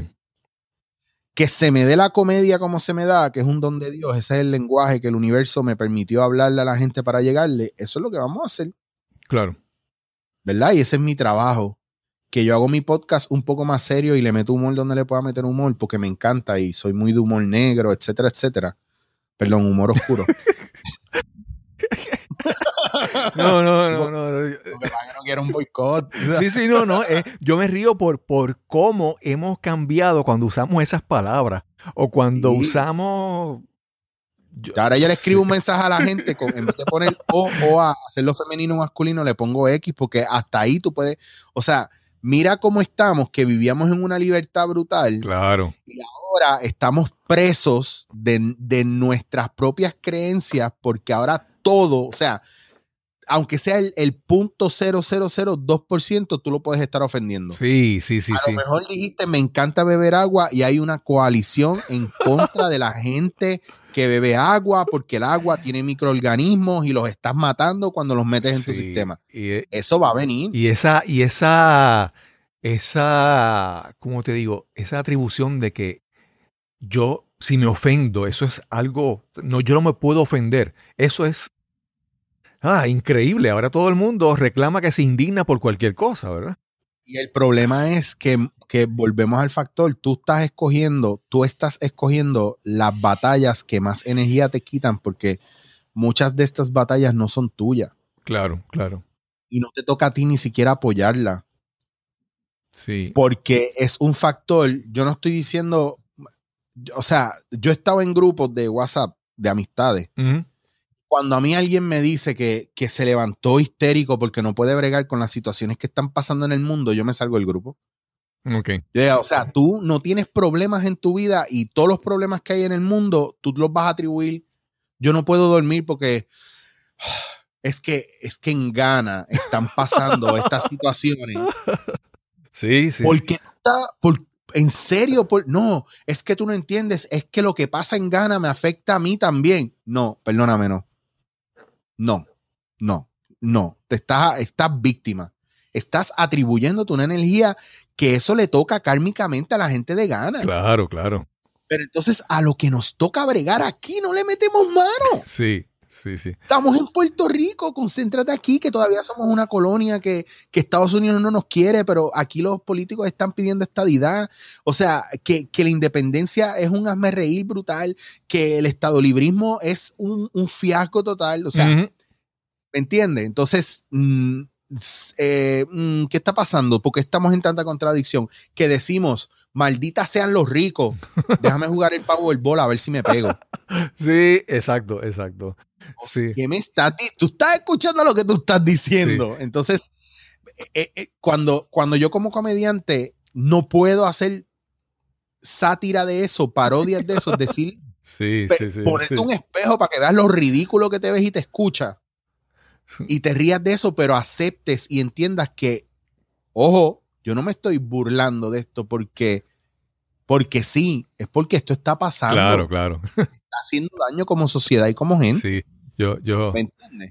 Que se me dé la comedia como se me da, que es un don de Dios, ese es el lenguaje que el universo me permitió hablarle a la gente para llegarle, eso es lo que vamos a hacer. Claro. ¿Verdad? Y ese es mi trabajo que yo hago mi podcast un poco más serio y le meto humor donde le pueda meter humor porque me encanta y soy muy de humor negro, etcétera, etcétera. Perdón, humor oscuro. no, no, no, no. no. no quiero un boicot. Sí, sí, no, no. Eh, yo me río por, por cómo hemos cambiado cuando usamos esas palabras o cuando usamos ahora yo le escribo un mensaje a la gente, con, en vez de poner O o A, hacerlo femenino o masculino, le pongo X, porque hasta ahí tú puedes, o sea, mira cómo estamos, que vivíamos en una libertad brutal. Claro. Y ahora estamos presos de, nuestras propias creencias porque ahora todo, o sea, aunque sea el, el punto ciento, tú lo puedes estar ofendiendo. Sí, sí, sí. A lo mejor dijiste, me encanta beber agua y hay una coalición en contra de la gente que bebe agua porque el agua tiene microorganismos y los estás matando cuando los metes en tu sistema. Y, e Eso va a venir. Y esa, y esa, esa, ¿cómo te digo? Esa atribución de que yo, si me ofendo, eso es algo, no, yo no me puedo ofender. Eso es, ah, increíble. Ahora todo el mundo reclama que se indigna por cualquier cosa, ¿verdad? Y el problema es que, volvemos al factor, tú estás escogiendo, tú estás escogiendo las batallas que más energía te quitan porque muchas de estas batallas no son tuyas. Claro, claro. Y no te toca a ti ni siquiera apoyarla. Sí. Porque es un factor, yo no estoy diciendo, o sea, yo he estado en grupos de WhatsApp de amistades cuando a mí alguien me dice que, se levantó histérico porque no puede bregar con las situaciones que están pasando en el mundo, yo me salgo del grupo. Ok. o sea, tú no tienes problemas en tu vida y todos los problemas que hay en el mundo, tú los vas a atribuir. Yo no puedo dormir porque es que, es que en Ghana están pasando estas situaciones. Sí, sí. Porque está, por, en serio, por, no, es que tú no entiendes, es que lo que pasa en Ghana me afecta a mí también. No, perdóname, no. No, no, no. Te estás, estás víctima. Estás atribuyéndote una energía que eso le toca kármicamente a la gente de gana. Claro, claro. Pero entonces a lo que nos toca bregar aquí no le metemos mano. Sí, sí, sí. Estamos en Puerto Rico, concéntrate aquí, que todavía somos una colonia que, que Estados Unidos no nos quiere, pero aquí los políticos están pidiendo estadidad. O sea, que, la independencia es un hazme reír brutal, que el estado librismo es un, fiasco total. O sea, ¿Me entiendes? Entonces, mm, eh, mm, ¿qué está pasando? Porque estamos en tanta contradicción que decimos, malditas sean los ricos, déjame jugar el Powerball a ver si me pego. Sí, exacto, exacto. Sí. ¿Qué me estás Tú estás escuchando lo que tú estás diciendo. Entonces, eh, eh, cuando, cuando yo como comediante no puedo hacer sátira de eso, parodias de eso, decir, sí, sí, ponerte un espejo para que veas lo ridículo que te ves y te escucha y te rías de eso, pero aceptes y entiendas que, ojo, yo no me estoy burlando de esto porque, porque sí, es porque esto está pasando. Claro, claro. Está haciendo daño como sociedad y como gente. Sí, yo, yo,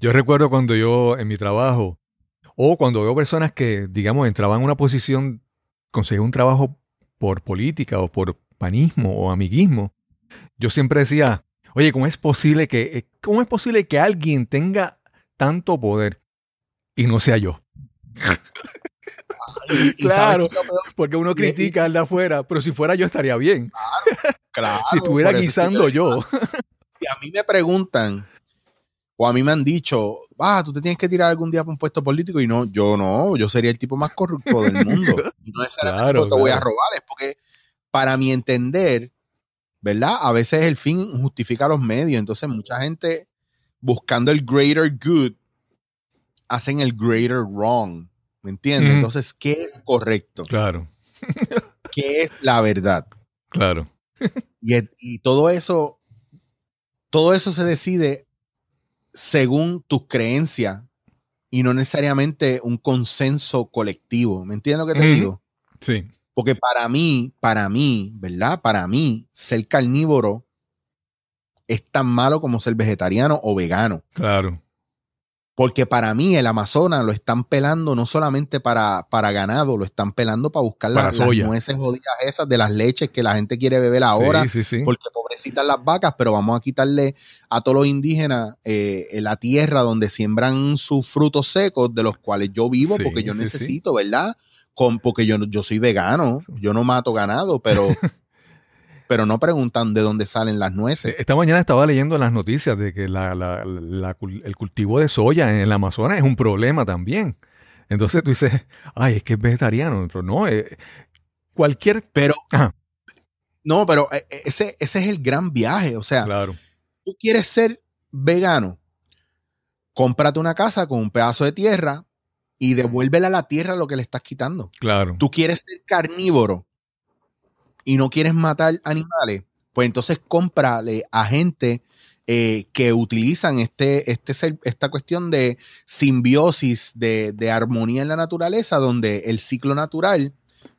yo recuerdo cuando yo en mi trabajo, o cuando veo personas que, digamos, entraban en una posición, conseguían un trabajo por política o por panismo o amiguismo, yo siempre decía, oye, ¿cómo es posible que, eh, cómo es posible que alguien tenga tanto poder y no sea yo. claro, porque uno critica al de afuera, pero si fuera yo estaría bien. Claro, si estuviera guisando yo. Si a mí me preguntan, o a mí me han dicho, ah, tú te tienes que tirar algún día para un puesto político, y no, yo no, yo sería el tipo más corrupto del mundo. Y no necesariamente claro, te voy a robar, es porque para mi entender, ¿verdad? A veces el fin justifica los medios, entonces mucha gente buscando el greater good, hacen el greater wrong. ¿Me entiendes? Entonces, ¿qué es correcto? Claro. ¿Qué es la verdad? Claro. Y, y, todo eso, todo eso se decide según tus creencias y no necesariamente un consenso colectivo. ¿Me entiendes lo que te digo? Sí. Porque para mí, para mí, ¿verdad? Para mí, ser carnívoro es tan malo como ser vegetariano o vegano. Claro. Porque para mí el Amazonas lo están pelando no solamente para, para ganado, lo están pelando para buscar las, nueces jodidas esas de las leches que la gente quiere beber ahora. Sí, sí, porque pobrecitas las vacas, pero vamos a quitarle a todos los indígenas eh, la tierra donde siembran sus frutos secos, de los cuales yo vivo, porque yo necesito, ¿verdad? Con, porque yo, yo soy vegano, yo no mato ganado, pero pero no preguntan de dónde salen las nueces. Esta mañana estaba leyendo las noticias de que el cultivo de soya en el Amazonas es un problema también. Entonces tú dices, ay, es que es vegetariano, pero no, eh, cualquier... Pero... No, pero eh, eh, ese, ese es el gran viaje, o sea, claro. tú quieres ser vegano, cómprate una casa con un pedazo de tierra y devuélvele a la tierra lo que le estás quitando. Claro. Tú quieres ser carnívoro, y no quieres matar animales, pues entonces cómprale a gente eh, que utilizan este, este, esta cuestión de simbiosis, de, armonía en la naturaleza, donde el ciclo natural,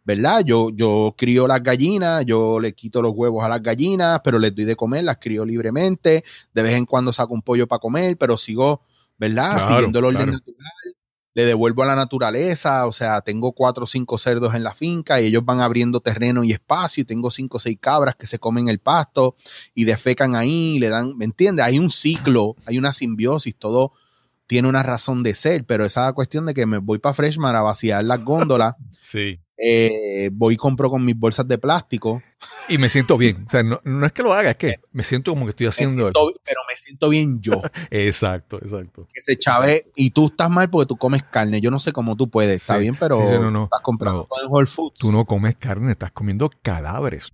¿verdad? Yo, yo crío las gallinas, yo le quito los huevos a las gallinas, pero les doy de comer, las crío libremente, de vez en cuando saco un pollo para comer, pero sigo, ¿verdad? Siguiendo el orden natural le devuelvo a la naturaleza, o sea, tengo cuatro o cinco cerdos en la finca y ellos van abriendo terreno y espacio y tengo cinco o seis cabras que se comen el pasto y defecan ahí, le dan, ¿me entiendes? Hay un ciclo, hay una simbiosis, todo tiene una razón de ser, pero esa cuestión de que me voy para Freshman a vaciar las góndolas, sí. Eh, voy y compro con mis bolsas de plástico. Y me siento bien. O sea, no, es que lo haga, es que me siento como que estoy haciendo. pero me siento bien yo. exacto, exacto. Que se chave. Y tú estás mal porque tú comes carne. Yo no sé cómo tú puedes. Está bien, pero estás comprando todo en Whole Foods. Tú no comes carne, estás comiendo cadáveres.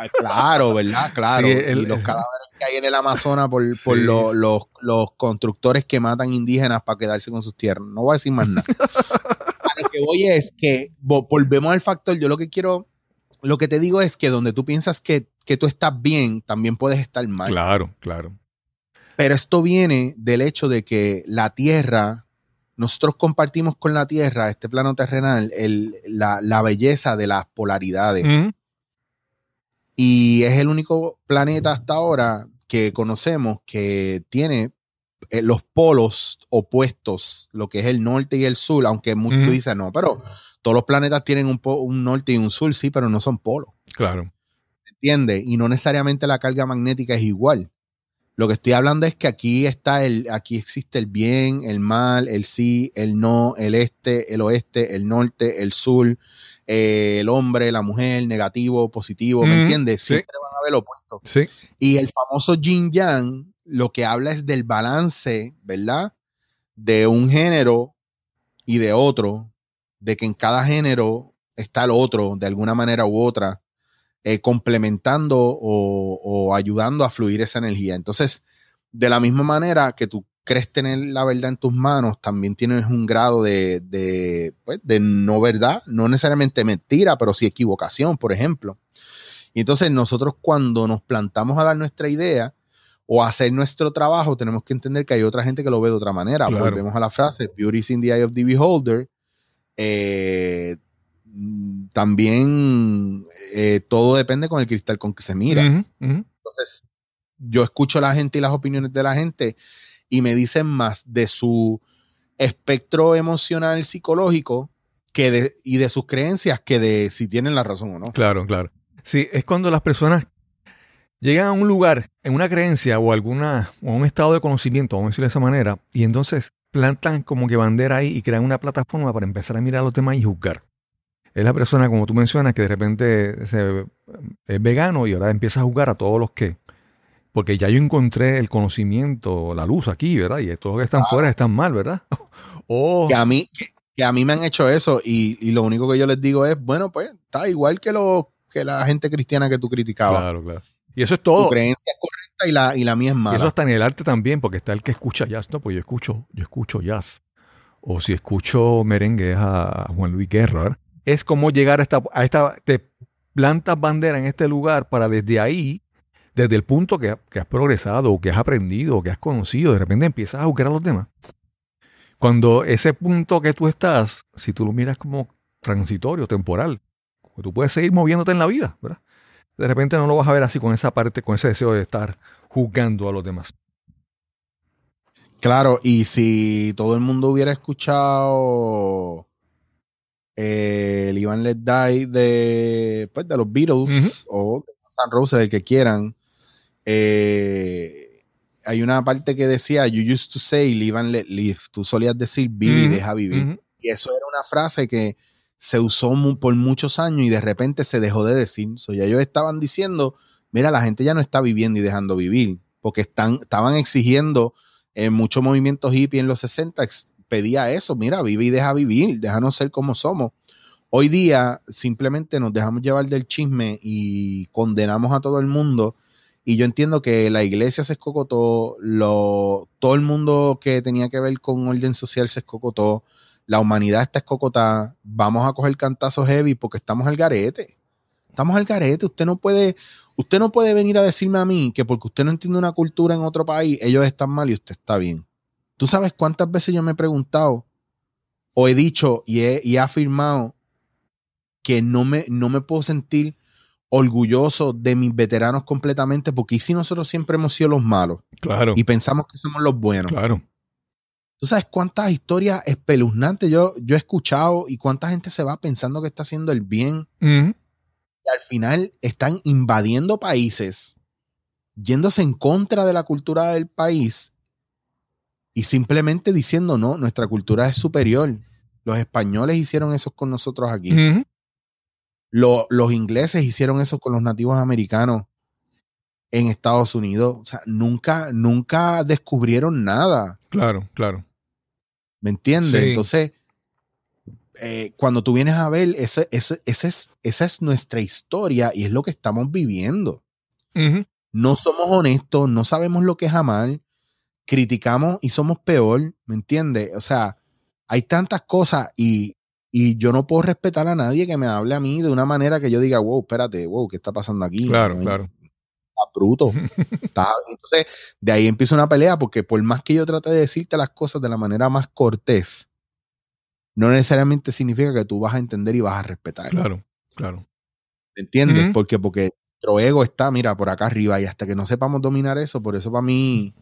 Ah, claro, ¿verdad? Claro. y los cadáveres que hay en el Amazonas por, los, los, constructores que matan indígenas para quedarse con sus tierras. No voy a decir más nada. lo que voy es que volvemos al factor. Yo lo que quiero, lo que te digo es que donde tú piensas que, que tú estás bien, también puedes estar mal. Claro, claro. Pero esto viene del hecho de que la Tierra, nosotros compartimos con la Tierra, este plano terrenal, el, la, la, belleza de las polaridades. Y es el único planeta hasta ahora que conocemos que tiene eh, los polos opuestos, lo que es el norte y el sur, aunque muchos dicen no, pero todos los planetas tienen un, un, norte y un sur, sí, pero no son polos. Claro. ¿Entiendes? Y no necesariamente la carga magnética es igual. Lo que estoy hablando es que aquí está el, aquí existe el bien, el mal, el sí, el no, el este, el oeste, el norte, el sur, eh, el hombre, la mujer, negativo, positivo, ¿me entiendes? Siempre van a ver lo opuesto. Sí. Y el famoso yin yang lo que habla es del balance, ¿verdad? de un género y de otro, de que en cada género está el otro de alguna manera u otra, eh, complementando o, ayudando a fluir esa energía. Entonces, de la misma manera que tú crees tener la verdad en tus manos, también tienes un grado de, de, pues, de no verdad, no necesariamente mentira, pero sí equivocación, por ejemplo. Y entonces nosotros cuando nos plantamos a dar nuestra idea o a hacer nuestro trabajo, tenemos que entender que hay otra gente que lo ve de otra manera. Volvemos a la frase, beauty is in the eye of the beholder. Eh, también eh, todo depende con el cristal con que se mira. Entonces, yo escucho a la gente y las opiniones de la gente y me dicen más de su espectro emocional psicológico que de, y de sus creencias que de si tienen la razón o no. Claro, claro. Sí, es cuando las personas llegan a un lugar, en una creencia o alguna o un estado de conocimiento, vamos a decirlo de esa manera, y entonces plantan como que bandera ahí y crean una plataforma para empezar a mirar los temas y juzgar. Es la persona, como tú mencionas, que de repente es vegano y ahora empieza a juzgar a todos los que porque ya yo encontré el conocimiento, la luz aquí, ¿verdad? Y todos los que están fuera están mal, ¿verdad? o, que, a mí, que, a mí me han hecho eso y, lo único que yo les digo es, bueno, pues está igual que, lo, que la gente cristiana que tú criticabas. Claro, claro. Y eso es todo. Tu creencia es correcta y la, y la mía es mala. eso está en el arte también, porque está el que escucha jazz, ¿no? Pues yo escucho, yo escucho jazz. O si escucho merengue es a Juan Luis Guerra, ¿verdad? Es como llegar a esta, a esta, te plantas bandera en este lugar para desde ahí desde el punto que, has progresado, o que has aprendido, o que has conocido, de repente empiezas a buscar a los demás. Cuando ese punto que tú estás, si tú lo miras como transitorio, temporal, tú puedes seguir moviéndote en la vida, ¿verdad? De repente no lo vas a ver así con esa parte, con ese deseo de estar juzgando a los demás. Claro, y si todo el mundo hubiera escuchado eh, el Ivan Let Die de, pues, de los Beatles o de San Rose, del que quieran, eh, hay una parte que decía, you used to say live and let live. Tú solías decir vive y deja vivir. Y eso era una frase que se usó por muchos años y de repente se dejó de decir. So, ya ellos estaban diciendo, mira, la gente ya no está viviendo y dejando vivir, porque están, estaban exigiendo en muchos movimientos hippie en los 60, pedía eso, mira, vive y deja vivir, déjanos ser como somos. Hoy día simplemente nos dejamos llevar del chisme y condenamos a todo el mundo y yo entiendo que la iglesia se escocotó, lo, todo el mundo que tenía que ver con orden social se escocotó, la humanidad está escocotada, vamos a coger cantazos heavy porque estamos al garete. Estamos al garete, usted no puede, usted no puede venir a decirme a mí que porque usted no entiende una cultura en otro país, ellos están mal y usted está bien. ¿Tú sabes cuántas veces yo me he preguntado o he dicho y he, y he afirmado que no me, no me puedo sentir orgulloso de mis veteranos completamente, porque si nosotros siempre hemos sido los malos. Claro. Y pensamos que somos los buenos. Claro. ¿Tú sabes cuántas historias espeluznantes yo, yo he escuchado y cuánta gente se va pensando que está haciendo el bien? Y al final están invadiendo países, yéndose en contra de la cultura del país y simplemente diciendo, no, nuestra cultura es superior. Los españoles hicieron eso con nosotros aquí los ingleses hicieron eso con los nativos americanos en Estados Unidos. O sea, nunca, nunca descubrieron nada. Claro, claro. ¿Me entiendes? Entonces, eh, cuando tú vienes a ver, ese, ese, es, esa es nuestra historia y es lo que estamos viviendo. No somos honestos, no sabemos lo que es amar, criticamos y somos peor, ¿me entiendes? O sea, hay tantas cosas y y yo no puedo respetar a nadie que me hable a mí de una manera que yo diga, wow, espérate, wow, ¿qué está pasando aquí? Claro, claro. Está bruto. Entonces, de ahí empieza una pelea, porque por más que yo trate de decirte las cosas de la manera más cortés, no necesariamente significa que tú vas a entender y vas a respetar. Claro, claro. ¿Entiendes? Porque, porque nuestro ego está, mira, por acá arriba, y hasta que no sepamos dominar eso, por eso para mí,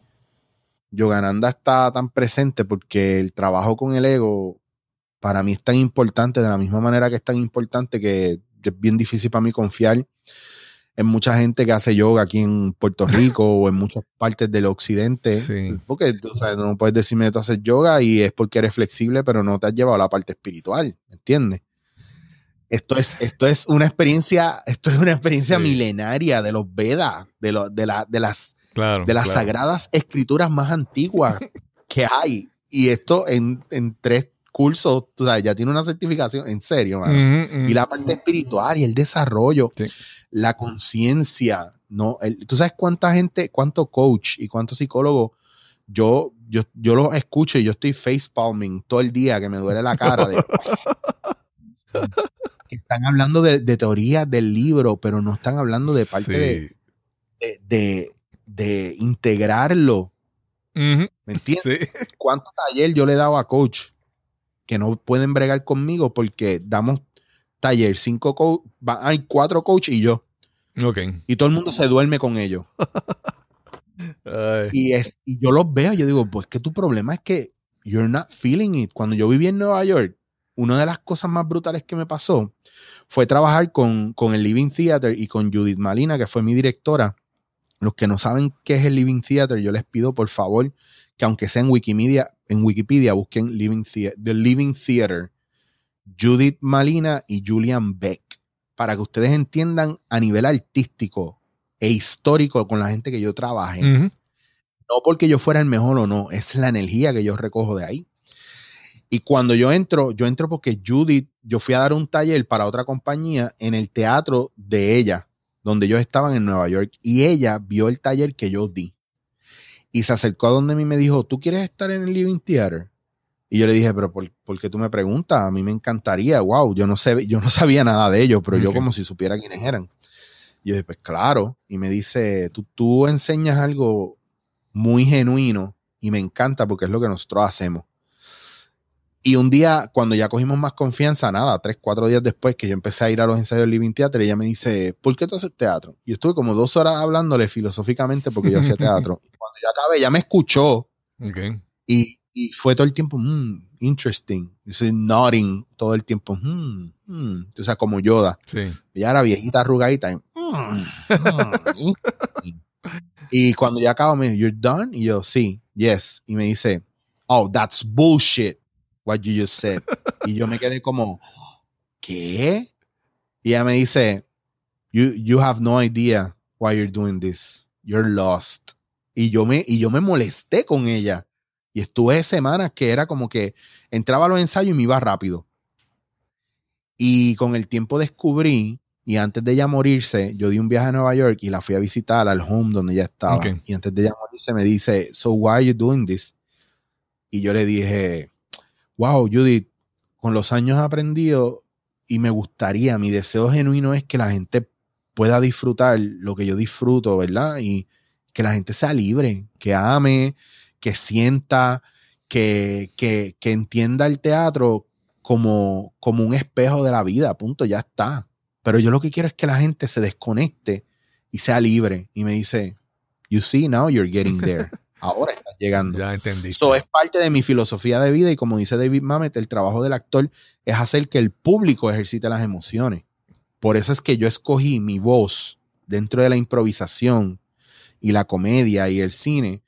Yogananda está tan presente, porque el trabajo con el ego para mí es tan importante, de la misma manera que es tan importante que es bien difícil para mí confiar en mucha gente que hace yoga aquí en Puerto Rico o en muchas partes del occidente. Porque o sea, no puedes decirme que tú haces yoga y es porque eres flexible, pero no te has llevado a la parte espiritual, ¿me entiendes? Esto es, esto es una experiencia, esto es una experiencia milenaria de los Vedas, de, de, la, de las, de las sagradas escrituras más antiguas que hay. Y esto en, en tres cursos, tú sabes, ya tiene una certificación, en serio, mano. Y la parte espiritual y el desarrollo, Sí. la conciencia, ¿no? El- ¿Tú sabes cuánta gente, cuánto coach y cuánto psicólogo yo, yo, yo los escucho y yo estoy facepalming todo el día que me duele la cara de... están hablando de, de teorías del libro, pero no están hablando de parte Sí. de, de, de- integrarlo. ¿Me entiendes? sí. ¿Cuánto taller yo le he dado a coach que no pueden bregar conmigo porque damos taller, cinco coach, va- hay cuatro coach y yo, Ok. y todo el mundo se duerme con ellos. Y, es, y yo los veo, yo digo, pues que tu problema es que you're not feeling it. Cuando yo viví en Nueva York, una de las cosas más brutales que me pasó fue trabajar con, con el Living Theater y con Judith Malina, que fue mi directora. Los que no saben qué es el Living Theater, yo les pido por favor que aunque sea en Wikimedia, en Wikipedia busquen Living The Living Theater, Judith Malina y Julian Beck, para que ustedes entiendan a nivel artístico e histórico con la gente que yo trabajé Ujú. no porque yo fuera el mejor o no, es la energía que yo recojo de ahí. Y cuando yo entro, yo entro porque Judith, yo fui a dar un taller para otra compañía en el teatro de ella, donde ellos estaban en Nueva York, y ella vio el taller que yo di. Y se acercó a donde mí y me dijo, ¿tú quieres estar en el Living Theater? Y yo le dije, pero ¿por, por qué tú me preguntas? A mí me encantaría, wow, yo no sé, yo no sabía nada de ellos, pero yo como si supiera quiénes eran. Y yo dije, pues claro. Y me dice, tú, tú enseñas algo muy genuino y me encanta porque es lo que nosotros hacemos. Y un día, cuando ya cogimos más confianza, nada, tres, cuatro días después que yo empecé a ir a los ensayos del Living Theater, ella me dice, ¿por qué tú haces teatro? Y yo estuve como dos horas hablándole filosóficamente porque yo hacía teatro. Y cuando ya acabé, ella me escuchó Ok. y, y fue todo el tiempo, "Mm, interesting. Yo soy nodding todo el tiempo, "Mm, mm". o sea, como Yoda. Sí. Ella era viejita, arrugadita. y, "Mm, mm". y cuando ya acabo, me dijo, ¿You're done? Y yo, sí, yes. Y me dice, Oh, that's bullshit, what you just said. y yo me quedé como, ¿qué? Y ella me dice, you, you have no idea why you're doing this. You're lost. Y yo me, y yo me molesté con ella. Y estuve semanas que era como que entraba a los ensayos y me iba rápido. Y con el tiempo descubrí, y antes de ella morirse, yo di un viaje a Nueva York y la fui a visitar al home donde ella estaba. Ok. Y antes de ella morirse me dice, so why are you doing this? Y yo le dije, wow, Judith, con los años he aprendido y me gustaría, mi deseo genuino es que la gente pueda disfrutar lo que yo disfruto, ¿verdad? Y que la gente sea libre, que ame, que sienta, que, que, que entienda el teatro como, como un espejo de la vida, punto, ya está. Pero yo lo que quiero es que la gente se desconecte y sea libre. Y me dice, you see, now you're getting there. Ahora estás llegando. Ya entendí. Eso es parte de mi filosofía de vida y como dice David Mamet, el trabajo del actor es hacer que el público ejercite las emociones. Por eso es que yo escogí mi voz dentro de la improvisación y la comedia y el cine.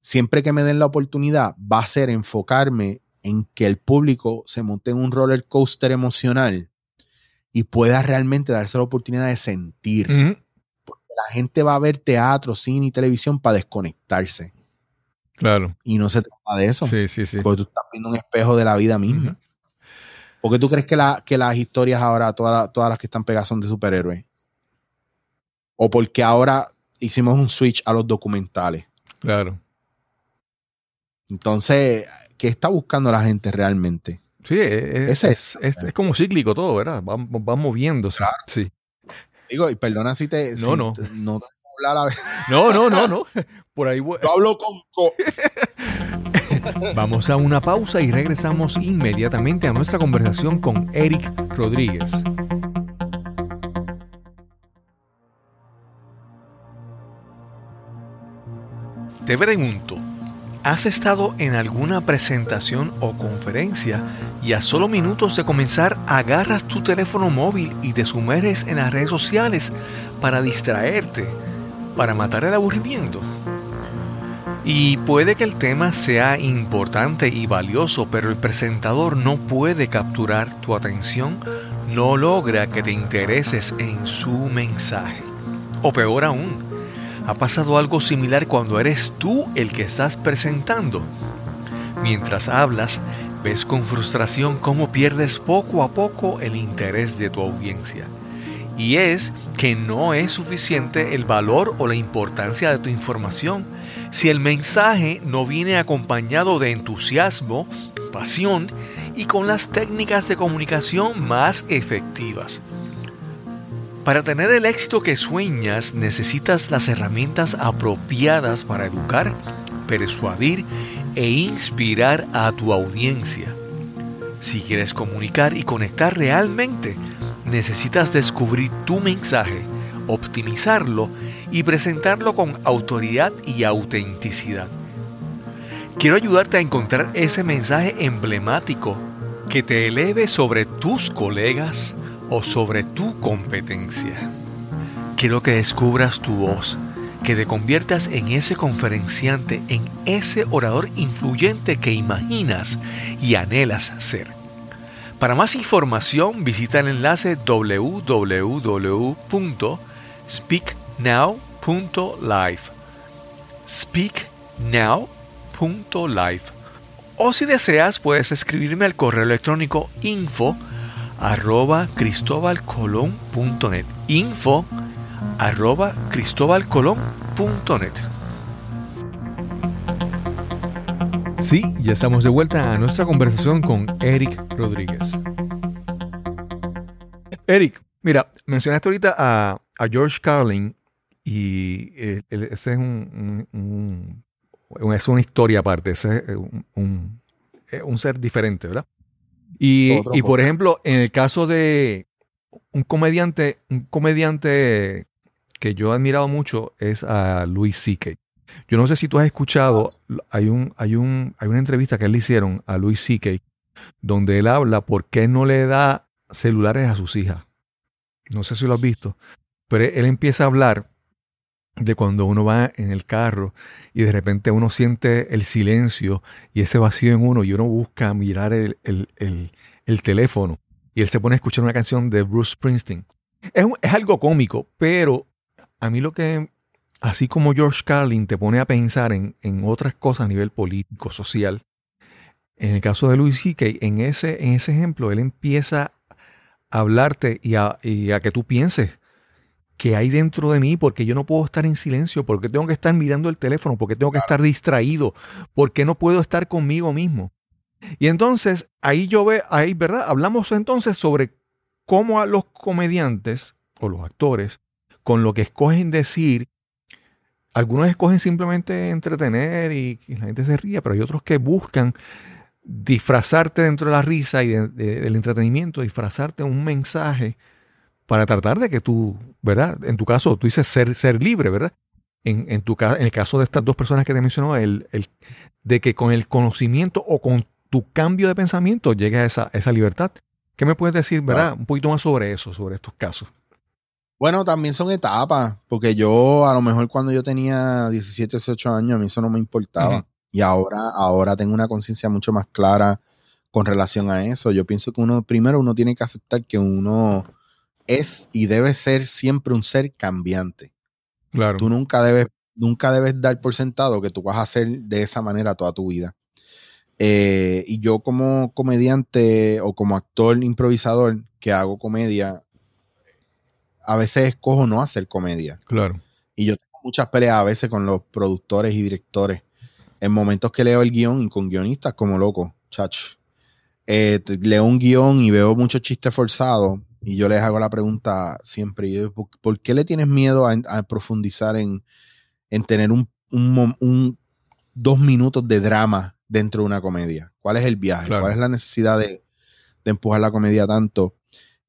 Siempre que me den la oportunidad va a ser enfocarme en que el público se monte en un roller coaster emocional y pueda realmente darse la oportunidad de sentir. Ujú. La gente va a ver teatro, cine y televisión para desconectarse. Claro. Y no se trata de eso. Sí, sí, sí. Porque tú estás viendo un espejo de la vida misma. Ujú. ¿Por qué tú crees que, la- que las historias ahora, todas, las- todas las que están pegadas son de superhéroes? ¿O porque ahora hicimos un switch a los documentales? Claro. Entonces, ¿qué está buscando la gente realmente? Sí, es, es, es- es como cíclico todo, ¿verdad? Va, va moviéndose. Sí. Digo, y perdona si te... No, si no. te- no te a ver. No, no, no, no. Por ahí voy- Yo hablo con... co- Vamos a una pausa y regresamos inmediatamente a nuestra conversación con Eric Rodríguez. Te pregunto, ¿has estado en alguna presentación o conferencia y a solo minutos de comenzar agarras tu teléfono móvil y te sumerges en las redes sociales para distraerte, para matar el aburrimiento? Y puede que el tema sea importante y valioso, pero el presentador no puede capturar tu atención, no logra que te intereses en su mensaje. O peor aún, ¿ha pasado algo similar cuando eres tú el que estás presentando? Mientras hablas, ves con frustración cómo pierdes poco a poco el interés de tu audiencia. Y es que no es suficiente el valor o la importancia de tu información si el mensaje no viene acompañado de entusiasmo, pasión y con las técnicas de comunicación más efectivas. Para tener el éxito que sueñas necesitas las herramientas apropiadas para educar, persuadir e inspirar a tu audiencia. Si quieres comunicar y conectar realmente, necesitas descubrir tu mensaje, optimizarlo y presentarlo con autoridad y autenticidad. Quiero ayudarte a encontrar ese mensaje emblemático que te eleve sobre tus colegas o sobre tu competencia. Quiero que descubras tu voz, que te conviertas en ese conferenciante, en ese orador influyente que imaginas y anhelas ser. Para más información visita el enlace www.speaknow.live. speaknow.live. O si deseas puedes escribirme al correo electrónico info arroba cristobalcolón.net info arroba cristobalcolón.net Sí, ya estamos de vuelta a nuestra conversación con Eric Rodríguez. Eric, mira, mencionaste ahorita a, George Carlin y eh, ese es un, es una historia aparte, ese es un, un ser diferente, ¿verdad? Y, por ejemplo, en el caso de un comediante, un comediante que yo he admirado mucho es a Louis C.K. Yo no sé si tú has escuchado, hay, un, hay, un, hay una entrevista que le hicieron a Louis C.K. donde él habla por qué no le da celulares a sus hijas. No sé si lo has visto, pero él empieza a hablar de cuando uno va en el carro y de repente uno siente el silencio y ese vacío en uno y uno busca mirar el, teléfono y él se pone a escuchar una canción de Bruce Springsteen. Es, es, algo cómico, pero a mí lo que, así como George Carlin te pone a pensar en, en otras cosas a nivel político, social, en el caso de Louis C.K., en ese, en ese ejemplo, él empieza a hablarte y a, y a que tú pienses que hay dentro de mí, porque yo no puedo estar en silencio, porque tengo que estar mirando el teléfono, porque tengo que estar distraído, porque no puedo estar conmigo mismo. Y entonces ahí yo veo, ahí, ¿verdad? Hablamos entonces sobre cómo a los comediantes o los actores, con lo que escogen decir, algunos escogen simplemente entretener y la gente se ría, pero hay otros que buscan disfrazarte dentro de la risa y del entretenimiento, disfrazarte un mensaje para tratar de que tú, ¿verdad? En tu caso, tú dices ser, ser libre, ¿verdad? En, en, tu, en el caso de estas dos personas que te mencionó, el, el, de que con el conocimiento o con tu cambio de pensamiento llegue a esa, esa libertad. ¿Qué me puedes decir, verdad? Un poquito más sobre eso, sobre estos casos. Bueno, también son etapas, porque yo a lo mejor cuando yo tenía 17, 18 años, a mí eso no me importaba. Y ahora, ahora tengo una conciencia mucho más clara con relación a eso. Yo pienso que uno, primero uno tiene que aceptar que uno es y debe ser siempre un ser cambiante. Claro. Tú nunca debes, nunca debes dar por sentado que tú vas a hacer de esa manera toda tu vida. Eh, y yo como comediante o como actor improvisador que hago comedia, a veces escojo no hacer comedia. Claro. Y yo tengo muchas peleas a veces con los productores y directores. En momentos que leo el guion y con guionistas como loco, chacho. Eh, leo un guion y veo muchos chistes forzados y yo les hago la pregunta siempre, ¿por qué le tienes miedo a, profundizar en, tener un, dos minutos de drama dentro de una comedia? ¿Cuál es el viaje? ¿Cuál es la necesidad de, empujar la comedia tanto?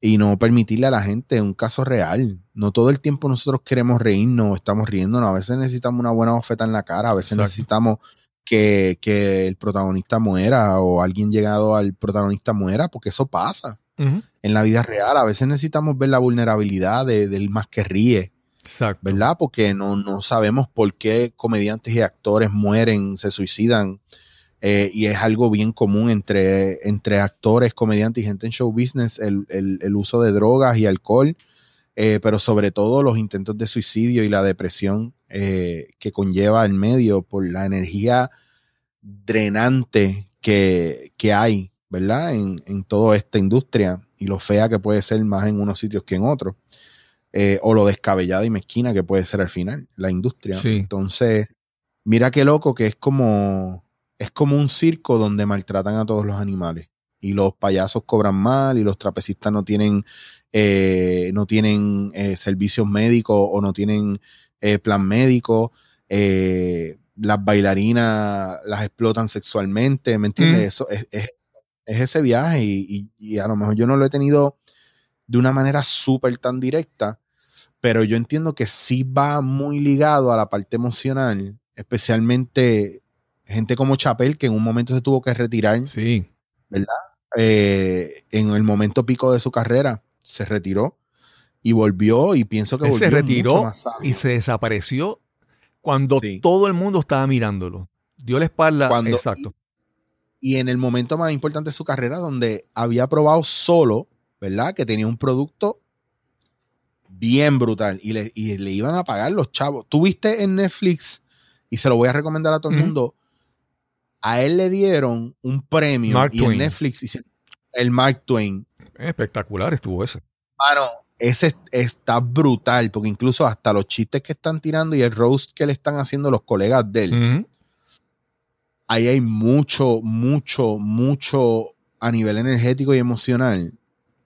y no permitirle a la gente un caso real. No todo el tiempo nosotros queremos reírnos, estamos riéndonos. A veces necesitamos una buena bofeta en la cara, a veces necesitamos que, que, el protagonista muera o alguien llegado al protagonista muera, porque eso pasa en la vida real. A veces necesitamos ver la vulnerabilidad del más que ríe. ¿Verdad? Porque no, no sabemos por qué comediantes y actores mueren, se suicidan. Eh, y es algo bien común entre, entre actores, comediantes y gente en show business, el, uso de drogas y alcohol, eh, pero sobre todo los intentos de suicidio y la depresión eh, que conlleva el medio por la energía drenante que, que hay, ¿verdad? En, en, toda esta industria y lo fea que puede ser más en unos sitios que en otros. Eh, o lo descabellada y mezquina que puede ser al final la industria. Entonces, mira qué loco que es como, es como un circo donde maltratan a todos los animales y los payasos cobran mal y los trapecistas no tienen, eh, no tienen eh, servicios médicos o no tienen plan médico. las bailarinas las explotan sexualmente, ¿me entiendes? Eso es, ese viaje y, y, a lo mejor yo no lo he tenido de una manera súper tan directa, pero yo entiendo que sí va muy ligado a la parte emocional, especialmente gente como Chapel, que en un momento se tuvo que retirar. Sí. ¿Verdad? Eh, en el momento pico de su carrera, se retiró y volvió y pienso que volvió. Se retiró y se desapareció cuando todo el mundo estaba mirándolo. Dio la espalda. exacto. Y, y en el momento más importante de su carrera, donde había probado solo, ¿verdad? Que tenía un producto bien brutal. Y le, le iban a pagar los chavos. Tuviste en Netflix, y se lo voy a recomendar a todo el mundo, a él le dieron un premio y en Netflix el Mark Twain. Espectacular estuvo ese. Mano, ese está brutal, porque incluso hasta los chistes que están tirando y el roast que le están haciendo los colegas de él, ahí hay mucho, mucho, mucho a nivel energético y emocional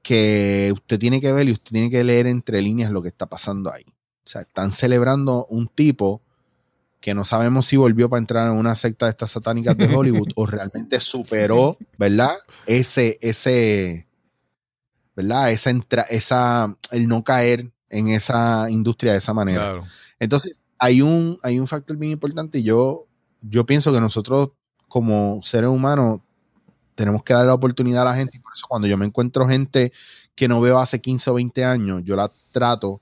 que usted tiene que ver y usted tiene que leer entre líneas lo que está pasando ahí. O sea, están celebrando un tipo que no sabemos si volvió para entrar en una secta de estas satánicas de Hollywood o realmente superó, ¿verdad? Ese, ese, ¿verdad? Esa, entra, esa, el no caer en esa industria de esa manera. Entonces, hay un, hay un factor bien importante y yo, yo pienso que nosotros como seres humanos tenemos que darle la oportunidad a la gente. Y por eso cuando yo me encuentro gente que no veo hace 15 o 20 años, yo la trato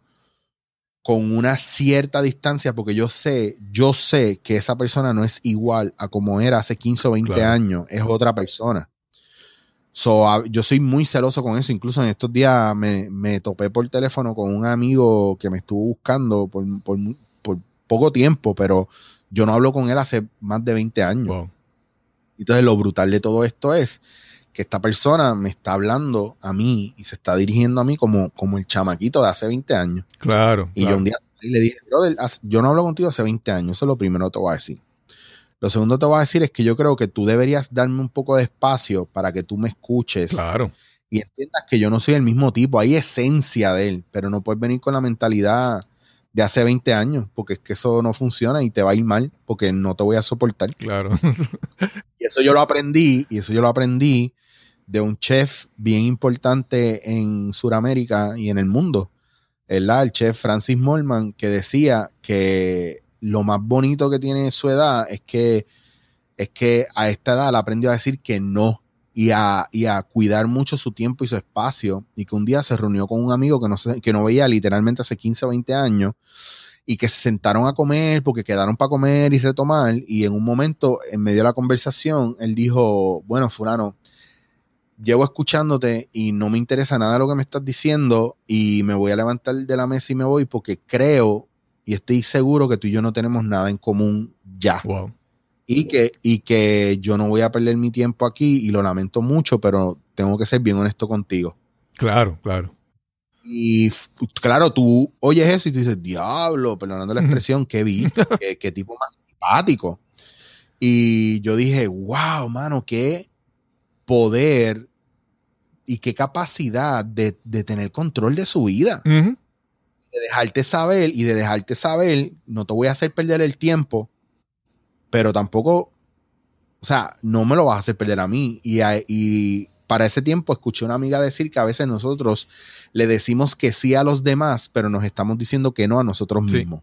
con una cierta distancia porque yo sé, yo sé que esa persona no es igual a como era hace 15 o 20 años, es otra persona. So, yo soy muy celoso con eso. Incluso en estos días me, me topé por teléfono con un amigo que me estuvo buscando por, por, por, poco tiempo, pero yo no hablo con él hace más de 20 años. Entonces lo brutal de todo esto es que esta persona me está hablando a mí y se está dirigiendo a mí como, como el chamaquito de hace 20 años. Claro. Y yo un día le dije, brother, yo no hablo contigo hace 20 años, eso es lo primero que te voy a decir. Lo segundo que te voy a decir es que yo creo que tú deberías darme un poco de espacio para que tú me escuches. Claro. Y entiendas que yo no soy el mismo tipo, hay esencia de él, pero no puedes venir con la mentalidad de hace 20 años, porque es que eso no funciona y te va a ir mal, porque no te voy a soportar. Claro. y eso yo lo aprendí, y eso yo lo aprendí de un chef bien importante en Sudamérica y en el mundo, ¿verdad? El chef Francis Molman, que decía que lo más bonito que tiene su edad es que, es que a esta edad le aprendió a decir que no y a, cuidar mucho su tiempo y su espacio. Y que un día se reunió con un amigo que no, que no veía literalmente hace 15 o 20 años y que se sentaron a comer porque quedaron para comer y retomar. Y en un momento, en medio de la conversación, él dijo, bueno, fulano, llevo escuchándote y no me interesa nada lo que me estás diciendo y me voy a levantar de la mesa y me voy porque creo y estoy seguro que tú y yo no tenemos nada en común ya. Wow y que, y que yo no voy a perder mi tiempo aquí y lo lamento mucho, pero tengo que ser bien honesto contigo. Claro, claro. Y claro, tú oyes eso y te dices, diablo, perdonando la expresión, qué vi, qué, tipo más simpático. Y yo dije, wow, mano, qué poder y qué capacidad de, tener control de su vida. De dejarte saber y de dejarte saber, no te voy a hacer perder el tiempo, pero tampoco, o sea, no me lo vas a hacer perder a mí. Y, y para ese tiempo escuché a una amiga decir que a veces nosotros le decimos que sí a los demás, pero nos estamos diciendo que no a nosotros mismos.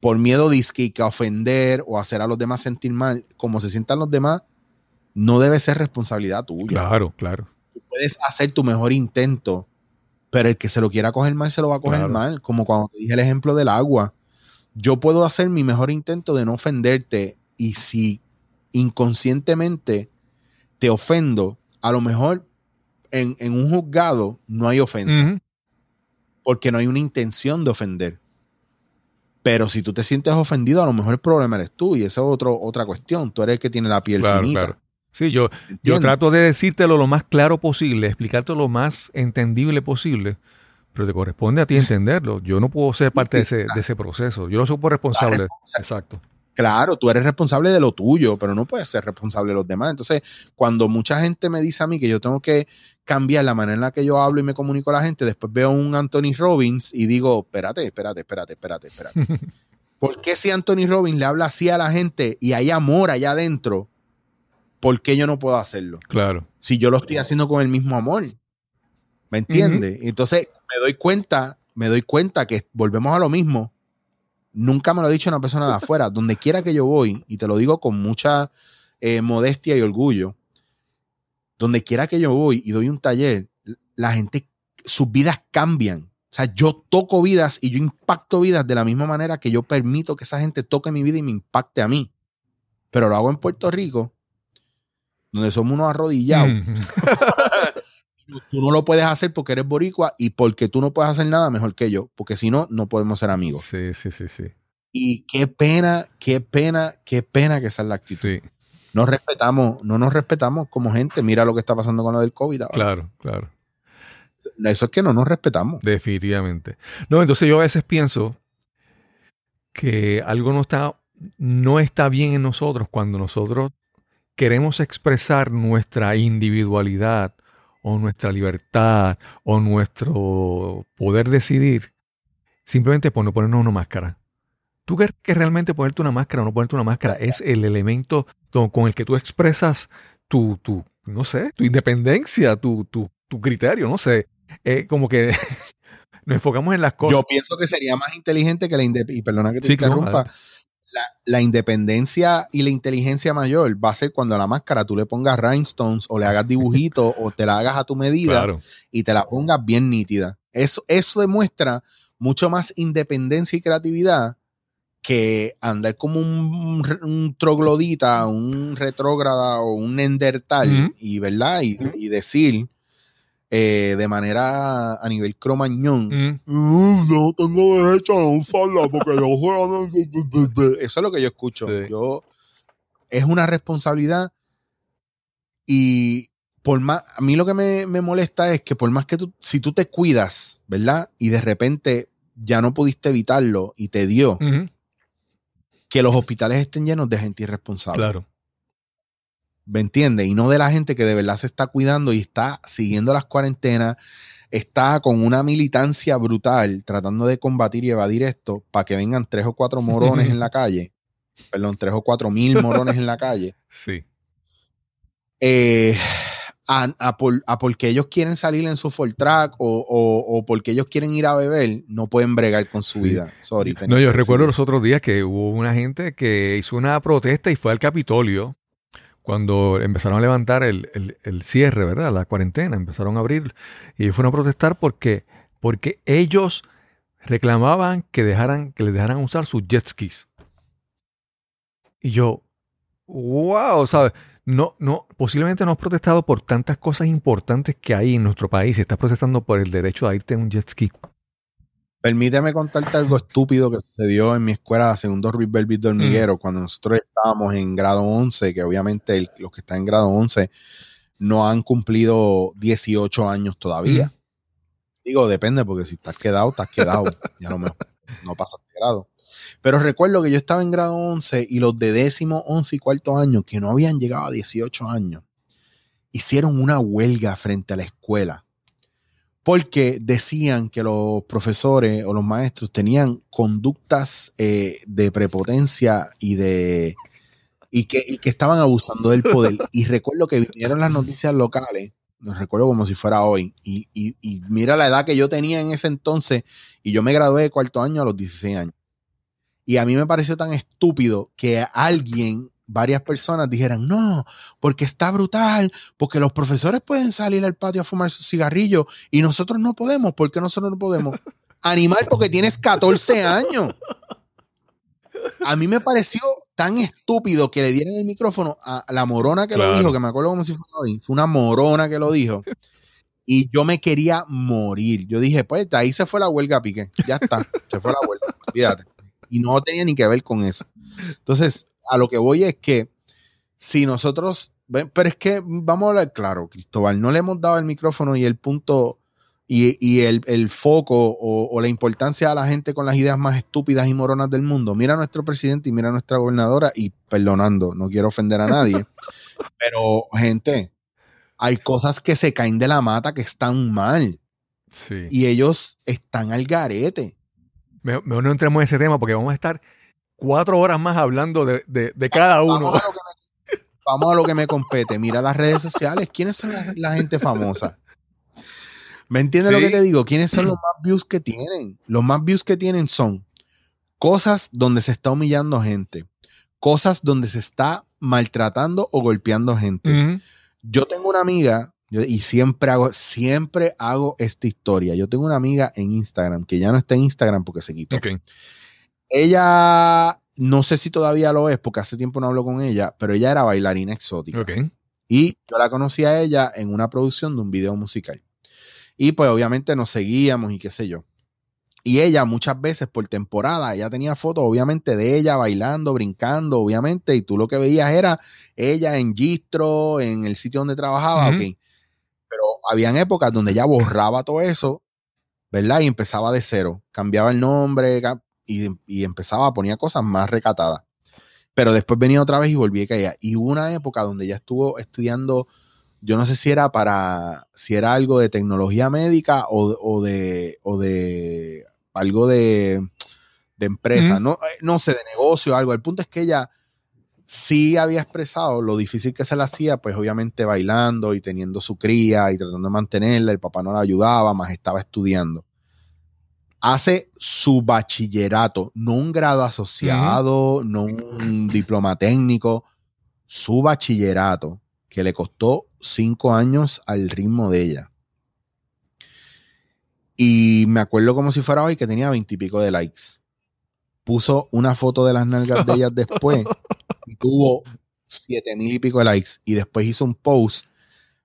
Por miedo disque que a ofender o hacer a los demás sentir mal, como se sientan los demás, no debe ser responsabilidad tuya. Claro, claro. puedes hacer tu mejor intento, pero el que se lo quiera coger mal, se lo va a coger mal. Como cuando te dije el ejemplo del agua yo puedo hacer mi mejor intento de no ofenderte y si inconscientemente te ofendo, a lo mejor en, un juzgado no hay ofensa, porque no hay una intención de ofender. Pero si tú te sientes ofendido, a lo mejor el problema eres tú y esa es otro, otra cuestión. Tú eres el que tiene la piel Claro, finita. claro. Sí, yo, yo trato de decírtelo lo más claro posible, explicarte lo más entendible posible, pero te corresponde a ti entenderlo. Yo no puedo ser parte de, ese, de ese proceso. Yo no soy responsable. responsa- Exacto. Claro, tú eres responsable de lo tuyo, pero no puedes ser responsable de los demás. Entonces, cuando mucha gente me dice a mí que yo tengo que cambiar la manera en la que yo hablo y me comunico a la gente, después veo un Anthony Robbins y digo, espérate, espérate, espérate, espérate, espérate. ¿Por qué si Anthony Robbins le habla así a la gente y hay amor allá adentro, por qué yo no puedo hacerlo? Claro. si yo lo estoy haciendo con el mismo amor. ¿Me entiendes? Entonces me doy cuenta, me doy cuenta que volvemos a lo mismo. Nunca me lo ha dicho una persona de afuera. Donde quiera que yo voy, y te lo digo con mucha eh, modestia y orgullo, donde quiera que yo voy y doy un taller, la gente, sus vidas cambian. O sea, yo toco vidas y yo impacto vidas de la misma manera que yo permito que esa gente toque mi vida y me impacte a mí. Pero lo hago en Puerto Rico, donde somos unos arrodillados. Mm. Tú no lo puedes hacer porque eres boricua y porque tú no puedes hacer nada mejor que yo, porque si no, no podemos ser amigos. Sí, sí, sí, sí. Y qué pena, qué pena, qué pena que esa es la actitud. Sí, Nos respetamos, no nos respetamos como gente. Mira lo que está pasando con lo del COVID. ahora. claro, claro. Eso es que no nos respetamos. Definitivamente. No, entonces yo a veces pienso que algo no está, no está bien en nosotros cuando nosotros queremos expresar nuestra individualidad o nuestra libertad o nuestro poder decidir simplemente por no ponernos una máscara. ¿Tú crees que realmente ponerte una máscara o no ponerte una máscara es el elemento to- con el que tú expresas tu, tu no sé, tu independencia, tu, tu, tu criterio, no sé? Eh, como que nos enfocamos en las cosas. Yo pienso que sería más inteligente que la independencia. Y perdona que te Sí, interrumpa. La, la independencia y la inteligencia mayor va a ser cuando a la máscara tú le pongas rhinestones o le hagas dibujitos o te la hagas a tu medida Claro, y te la pongas bien nítida. Eso, eso demuestra mucho más independencia y creatividad que andar como un, un troglodita, un retrógrada o un endertal y, ¿verdad? Y, y decir eh, de manera a nivel cromañón, Mm, "Mm, no tengo derecho a usarla porque yo. Eso es lo que yo escucho. Sí. Yo, es una responsabilidad y por más, a mí lo que me, me molesta es que por más que tú, si tú te cuidas, ¿verdad? Y de repente ya no pudiste evitarlo y te dio, que los hospitales estén llenos de gente irresponsable. claro. ¿Me entiendes? Y no de la gente que de verdad se está cuidando y está siguiendo las cuarentenas, está con una militancia brutal tratando de combatir y evadir esto para que vengan tres o cuatro morones en la calle, perdón, tres o cuatro mil morones en la calle, Sí. eh, a, a por, a porque ellos quieren salir en su full track o, o- o porque ellos quieren ir a beber, no pueden bregar con su Sí. vida. Sorry. No, yo recuerdo los otros días que hubo una gente que hizo una protesta y fue al Capitolio cuando empezaron a levantar el, el- el cierre, ¿verdad? La cuarentena, empezaron a abrir y fueron a protestar porque, porque ellos reclamaban que dejaran, que les dejaran usar sus jet skis. Y yo, wow, ¿sabes? No, no, posiblemente no has protestado por tantas cosas importantes que hay en nuestro país. Estás protestando por el derecho a irte en un jet ski. Permíteme contarte algo estúpido que sucedió en mi escuela, la segundo Ruiz Belvis de Hormiguero, cuando nosotros estábamos en grado 11, que obviamente el- los que están en grado 11 no han cumplido 18 años todavía. Digo, depende, porque si estás quedado, estás quedado. ya no, me, no pasas de grado. Pero recuerdo que yo estaba en grado 11 y los de décimo, 11 y cuarto año, que no habían llegado a 18 años, hicieron una huelga frente a la escuela porque decían que los profesores o los maestros tenían conductas eh, de prepotencia y de y que, y que estaban abusando del poder. Y recuerdo que vinieron las noticias locales, no recuerdo como si fuera hoy, y, y- y mira la edad que yo tenía en ese entonces, y yo me gradué de cuarto año a los 16 años. Y a mí me pareció tan estúpido que alguien, varias personas dijeran, no, porque está brutal, porque los profesores pueden salir al patio a fumar sus cigarrillos y nosotros no podemos. ¿Por qué nosotros no podemos? Animal, porque tienes 14 años. A mí me pareció tan estúpido que le dieran el micrófono a la morona que Claro. lo dijo, que me acuerdo como si fuera hoy. Fue una morona que lo dijo. Y yo me quería morir. Yo dije, pues ahí se fue la huelga, Piqué. Ya está, se fue la huelga. Fíjate. Y no tenía ni que ver con eso. Entonces, a lo que voy es que si nosotros, pero es que vamos a hablar claro, Cristóbal, no le hemos dado el micrófono y el punto y, el, foco o, la importancia a la gente con las ideas más estúpidas y moronas del mundo. Mira a nuestro presidente y mira a nuestra gobernadora y perdonando, no quiero ofender a nadie, pero gente, hay cosas que se caen de la mata que están mal. Y ellos están al garete. Mejor, no entremos en ese tema porque vamos a estar cuatro horas más hablando de, cada uno. Vamos a, lo que me, compete. Mira las redes sociales. ¿Quiénes son la, gente famosa? ¿Me entiendes lo que te digo? ¿Quiénes son los más views que tienen? Los más views que tienen son cosas donde se está humillando gente, cosas donde se está maltratando o golpeando gente. Yo tengo una amiga y siempre hago, siempre hago esta historia. Yo tengo una amiga en Instagram que ya no está en Instagram porque se quitó. Ella, no sé si todavía lo es porque hace tiempo no hablo con ella, pero ella era bailarina exótica. Y yo la conocí a ella en una producción de un video musical. Y pues obviamente nos seguíamos y qué sé yo. Y ella muchas veces por temporada, ella tenía fotos obviamente de ella bailando, brincando, obviamente, y tú lo que veías era ella en Gistro, en el sitio donde trabajaba, ok. Pero habían épocas donde ella borraba todo eso, ¿verdad? Y empezaba de cero, cambiaba el nombre y, y empezaba a poner cosas más recatadas. Pero después venía otra vez y volvía a caer. Y hubo una época donde ella estuvo estudiando yo no sé si era para, si era algo de tecnología médica o, de, o de algo de, de empresa, no, eh, no sé, de negocio o algo. El punto es que ella sí había expresado lo difícil que se le hacía, pues obviamente bailando y teniendo su cría y tratando de mantenerla, el papá no la ayudaba, más estaba estudiando. Hace su bachillerato, no un grado asociado, no un diploma técnico, su bachillerato, que le costó cinco años al ritmo de ella. Y me acuerdo como si fuera hoy que tenía veintipico de likes. Puso una foto de las nalgas de ellas después y tuvo siete mil y pico de likes. Y después hizo un post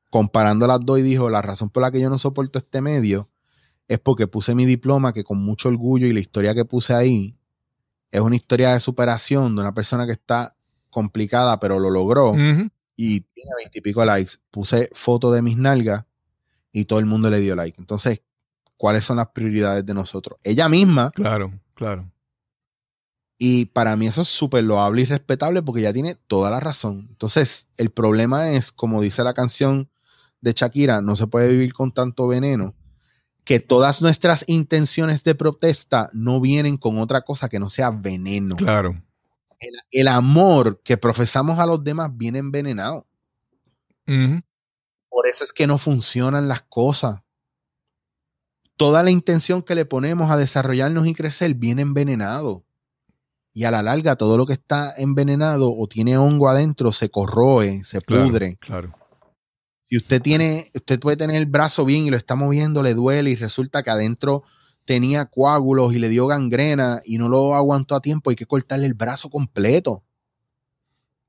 comparando las dos y dijo, la razón por la que yo no soporto este medio es porque puse mi diploma que con mucho orgullo y la historia que puse ahí es una historia de superación de una persona que está complicada pero lo logró y tiene veintipico likes. Puse foto de mis nalgas y todo el mundo le dio like. Entonces, cuáles son las prioridades de nosotros. Ella misma. Claro, claro. Y para mí eso es súper loable y respetable porque ella tiene toda la razón. Entonces, el problema es, como dice la canción de Shakira, no se puede vivir con tanto veneno, que todas nuestras intenciones de protesta no vienen con otra cosa que no sea veneno. Claro. El, amor que profesamos a los demás viene envenenado. Por eso es que no funcionan las cosas toda la intención que le ponemos a desarrollarnos y crecer viene envenenado. Y a la larga, todo lo que está envenenado o tiene hongo adentro se corroe, se pudre. Claro. Si usted tiene, usted puede tener el brazo bien y lo está moviendo, le duele y resulta que adentro tenía coágulos y le dio gangrena y no lo aguantó a tiempo, hay que cortarle el brazo completo.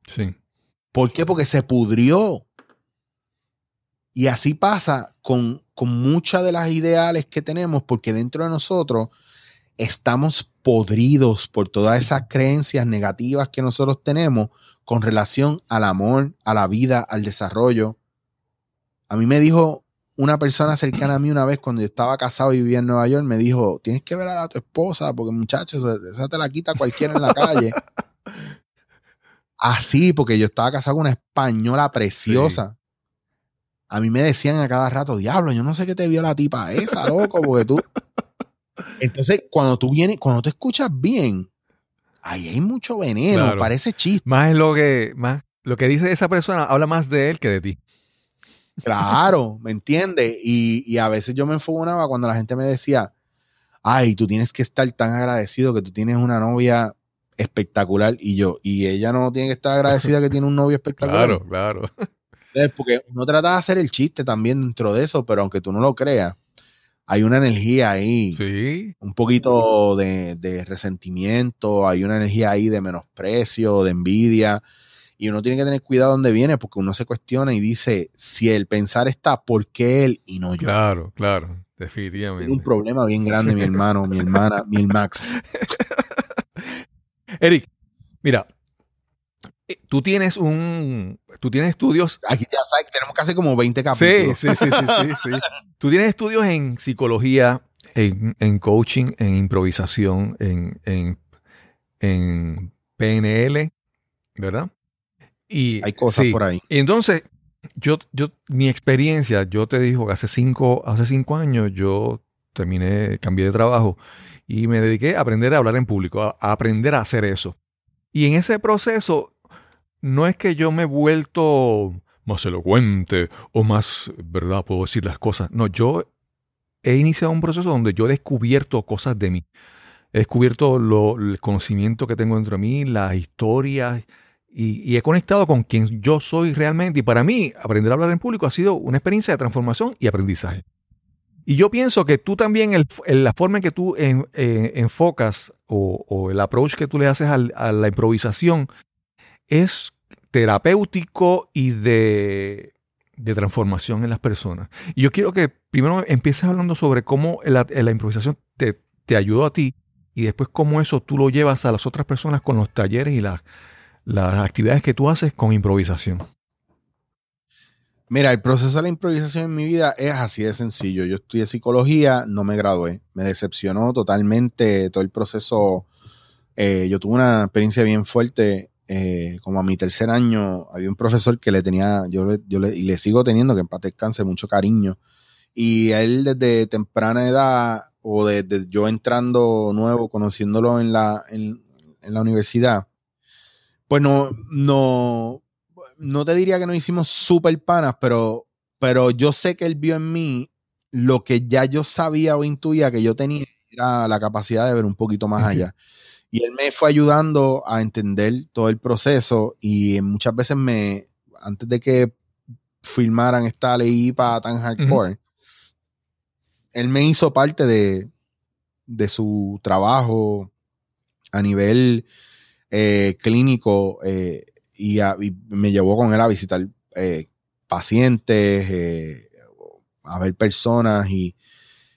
Sí. ¿Por qué? Porque se pudrió. Y así pasa con, muchas de las ideales que tenemos, porque dentro de nosotros estamos podridos por todas esas creencias negativas que nosotros tenemos con relación al amor, a la vida, al desarrollo. A mí me dijo una persona cercana a mí una vez cuando yo estaba casado y vivía en Nueva York, me dijo, tienes que ver a tu esposa porque muchachos, esa te la quita cualquiera en la calle. Así, porque yo estaba casado con una española preciosa a mí me decían a cada rato, diablo, yo no sé qué te vio la tipa esa, loco, porque tú. Entonces, cuando tú vienes, cuando te escuchas bien, ahí hay mucho veneno, parece chiste. Más es lo que, más, lo que dice esa persona habla más de él que de ti. Claro, ¿me entiendes? Y, y, a veces yo me enfogonaba cuando la gente me decía, ay, tú tienes que estar tan agradecido que tú tienes una novia espectacular y yo, y ella no tiene que estar agradecida que tiene un novio espectacular. Claro, claro. Porque uno trata de hacer el chiste también dentro de eso, pero aunque tú no lo creas, hay una energía ahí. Sí. Un poquito de, resentimiento, hay una energía ahí de menosprecio, de envidia. Y uno tiene que tener cuidado donde viene porque uno se cuestiona y dice, si el pensar está, ¿por qué él y no yo? Claro, claro, definitivamente. un problema bien grande, mi hermano, mi hermana, mi Max. Eric, mira, eh, tú tienes un, tú tienes estudios. Aquí ya sabes que tenemos hacer como 20 capítulos. Sí, sí, sí, sí, sí, sí. Tú tienes estudios en psicología, en, en coaching, en improvisación, en, en, en PNL, ¿verdad? Y, Hay cosas sí. por ahí. Y entonces, yo, yo, mi experiencia, yo te digo que hace cinco, hace cinco años yo terminé, cambié de trabajo y me dediqué a aprender a hablar en público, a, a aprender a hacer eso. Y en ese proceso, no es que yo me he vuelto más elocuente o más, ¿verdad? Puedo decir las cosas. No, yo he iniciado un proceso donde yo he descubierto cosas de mí. He descubierto lo- el conocimiento que tengo dentro de mí, las historias, y, y he conectado con quien yo soy realmente. Y para mí, aprender a hablar en público ha sido una experiencia de transformación y aprendizaje. Y yo pienso que tú también, el- el- la forma en que tú en- eh, enfocas o, o el approach que tú le haces al- a la improvisación es terapéutico y de, de transformación en las personas. Y yo quiero que primero empieces hablando sobre cómo la, la improvisación te, te ayudó a ti y después cómo eso tú lo llevas a las otras personas con los talleres y las, las actividades que tú haces con improvisación. Mira, el proceso de la improvisación en mi vida es así de sencillo. Yo estudié psicología, no me gradué. Me decepcionó totalmente todo el proceso. Eh, yo tuve una experiencia bien fuerte. eh, como a mi tercer año, había un profesor que le tenía, yo yo y le sigo teniendo, que paz descanse, mucho cariño. Y él desde temprana edad, o desde yo entrando nuevo, conociéndolo en la, en la universidad, pues no, no, no te diría que nos hicimos súper panas, pero, pero yo sé que él vio en mí lo que ya yo sabía o intuía que yo tenía, era la capacidad de ver un poquito más allá. Y él me fue ayudando a entender todo el proceso y muchas veces me, antes de que filmaran esta ley IPA tan hardcore, él me hizo parte de, de su trabajo a nivel eh, clínico eh, y, me llevó con él a visitar eh, pacientes, eh, a ver personas y,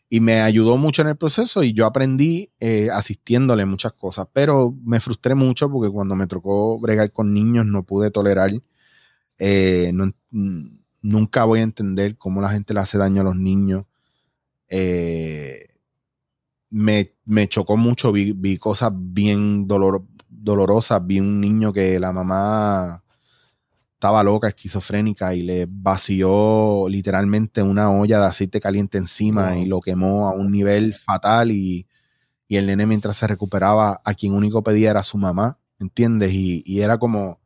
y me ayudó mucho en el proceso y yo aprendí eh, asistiéndole muchas cosas, pero me frustré mucho porque cuando me tocó bregar con niños no pude tolerar, nunca voy a entender cómo la gente le hace daño a los niños. Me, me chocó mucho, vi, vi cosas bien dolor, dolorosas, vi un niño que la mamá estaba loca, esquizofrénica y le vació literalmente una olla de aceite caliente encima Wow. y lo quemó a un nivel fatal y, y el nene mientras se recuperaba a quien único pedía era su mamá, ¿entiendes? Y, y era como,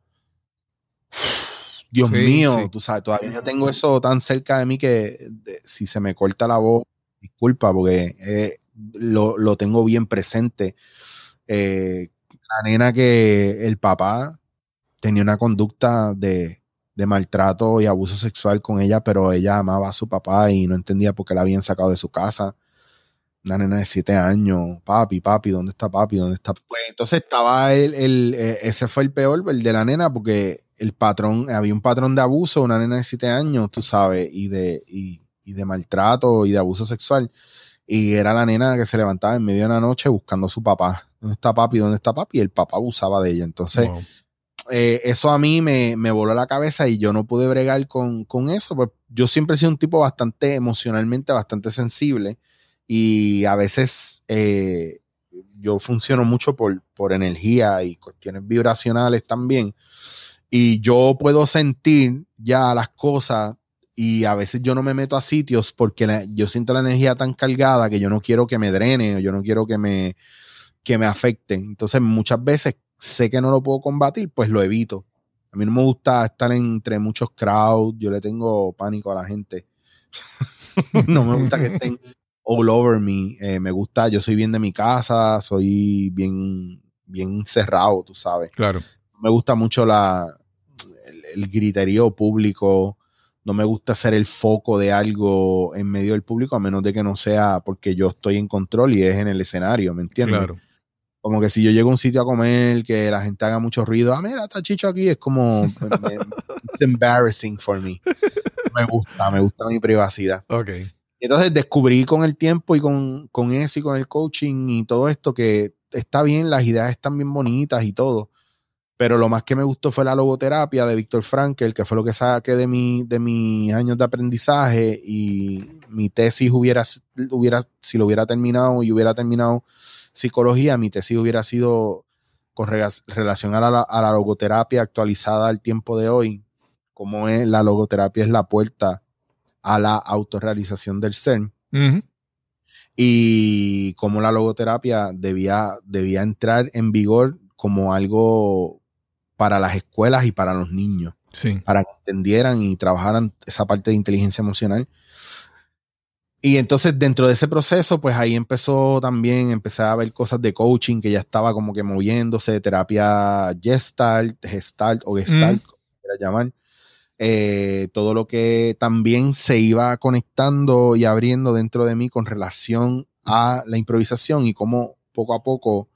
Dios Sí, mío, sí. tú sabes, todavía yo tengo eso tan cerca de mí que de- si se me corta la voz, disculpa, porque eh, lo, lo tengo bien presente. Eh, la nena que el papá tenía una conducta de, de maltrato y abuso sexual con ella, pero ella amaba a su papá y no entendía por qué la habían sacado de su casa. Una nena de siete años, papi, papi, ¿dónde está papi? ¿Dónde está? Pues entonces estaba el, el- eh, ese fue el peor, el de la nena, porque el patrón, había un patrón de abuso, una nena de siete años, tú sabes, y de, y, y de maltrato y de abuso sexual. Y era la nena que se levantaba en medio de la noche buscando a su papá. ¿Dónde está papi? ¿Dónde está papi? Y el papá abusaba de ella. Entonces, Wow. eh, eso a mí me, me voló la cabeza y yo no pude bregar con, con eso. Pues yo siempre he sido un tipo bastante emocionalmente, bastante sensible y a veces eh, yo funciono mucho por, por energía y cuestiones vibracionales también. Y yo puedo sentir ya las cosas y a veces yo no me meto a sitios porque la- yo siento la energía tan cargada que yo no quiero que me drene o yo no quiero que me, que me afecte. Entonces muchas veces sé que no lo puedo combatir, pues lo evito. A mí no me gusta estar entre muchos crowds, yo le tengo pánico a la gente. no me gusta que estén all over me. Eh, me gusta, yo soy bien de mi casa, soy bien, bien cerrado, tú sabes. Claro. Me gusta mucho la, el, el griterío público. No me gusta ser el foco de algo en medio del público, a menos de que no sea porque yo estoy en control y es en el escenario, ¿me entiendes? Claro. Como que si yo llego a un sitio a comer, que la gente haga mucho ruido, ah, mira, está Chicho aquí, es como, me- it's embarrassing for me. Me gusta, me gusta mi privacidad. Ok. Y entonces descubrí con el tiempo y con, con eso y con el coaching y todo esto que está bien, las ideas están bien bonitas y todo. Pero lo más que me gustó fue la logoterapia de Víctor Frankel, que fue lo que saqué de, mi, de mis años de aprendizaje y mi tesis hubiera, hubiera, si lo hubiera terminado y hubiera terminado psicología, mi tesis hubiera sido con relación a la, a la logoterapia actualizada al tiempo de hoy, como es la logoterapia es la puerta a la autorrealización del ser. Y cómo la logoterapia debía, debía entrar en vigor como algo para las escuelas y para los niños. Para que entendieran y trabajaran esa parte de inteligencia emocional. Y entonces dentro de ese proceso, pues ahí empezó también, empecé a ver cosas de coaching que ya estaba como que moviéndose, terapia gestalt, gestalt o gestalt, como quieras llamar. Eh, todo lo que también se iba conectando y abriendo dentro de mí con relación a la improvisación y cómo poco a poco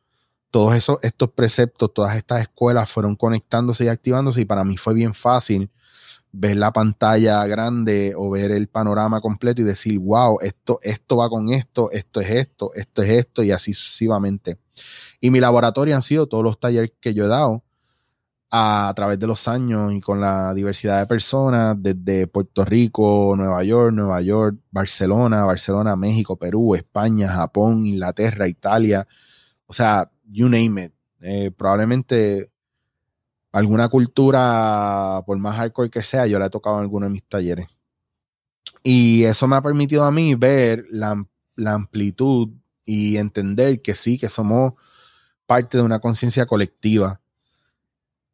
todos esos, estos preceptos, todas estas escuelas fueron conectándose y activándose y para mí fue bien fácil ver la pantalla grande o ver el panorama completo y decir, wow, esto, esto va con esto, esto es esto, esto es esto y así sucesivamente. Y mi laboratorio han sido todos los talleres que yo he dado a, través de los años y con la diversidad de personas desde Puerto Rico, Nueva York, Nueva York, Barcelona, Barcelona, México, Perú, España, Japón, Inglaterra, Italia, o sea, you name it. Eh, probablemente alguna cultura, por más hardcore que sea, yo le he tocado en alguno de mis talleres. Y eso me ha permitido a mí ver la, la amplitud y entender que sí, que somos parte de una conciencia colectiva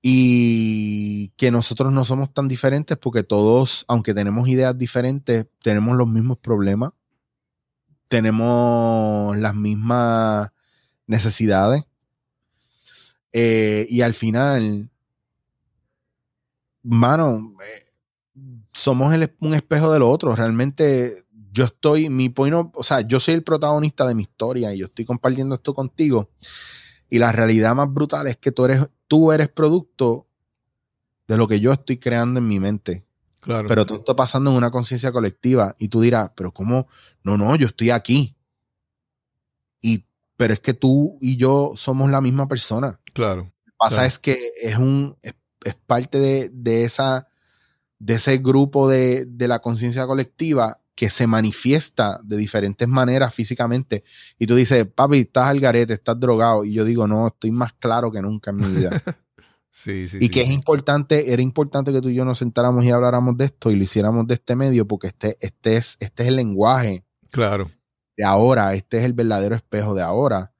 y que nosotros no somos tan diferentes porque todos, aunque tenemos ideas diferentes, tenemos los mismos problemas, tenemos las mismas necesidades. Eh, y al final, mano, eh, somos un espejo del otro. Realmente yo estoy, mi point o sea, yo soy el protagonista de mi historia y yo estoy compartiendo esto contigo. Y la realidad más brutal es que tú eres, tú eres producto de lo que yo estoy creando en mi mente. Claro. Pero todo está pasando en una conciencia colectiva. Y tú dirás, pero ¿cómo? No, no, yo estoy aquí. Y, pero es que tú y yo somos la misma persona. Claro. Lo que pasa es que es un, es, parte de, de, esa, de ese grupo de, de la conciencia colectiva que se manifiesta de diferentes maneras físicamente. Y tú dices, papi, estás al garete, estás drogado. Y yo digo, no, estoy más claro que nunca en mi vida. sí, sí. Y que es importante, era importante que tú y yo nos sentáramos y habláramos de esto y lo hiciéramos de este medio, porque este, este, es, este es el lenguaje. Claro. De ahora, este es el verdadero espejo de ahora.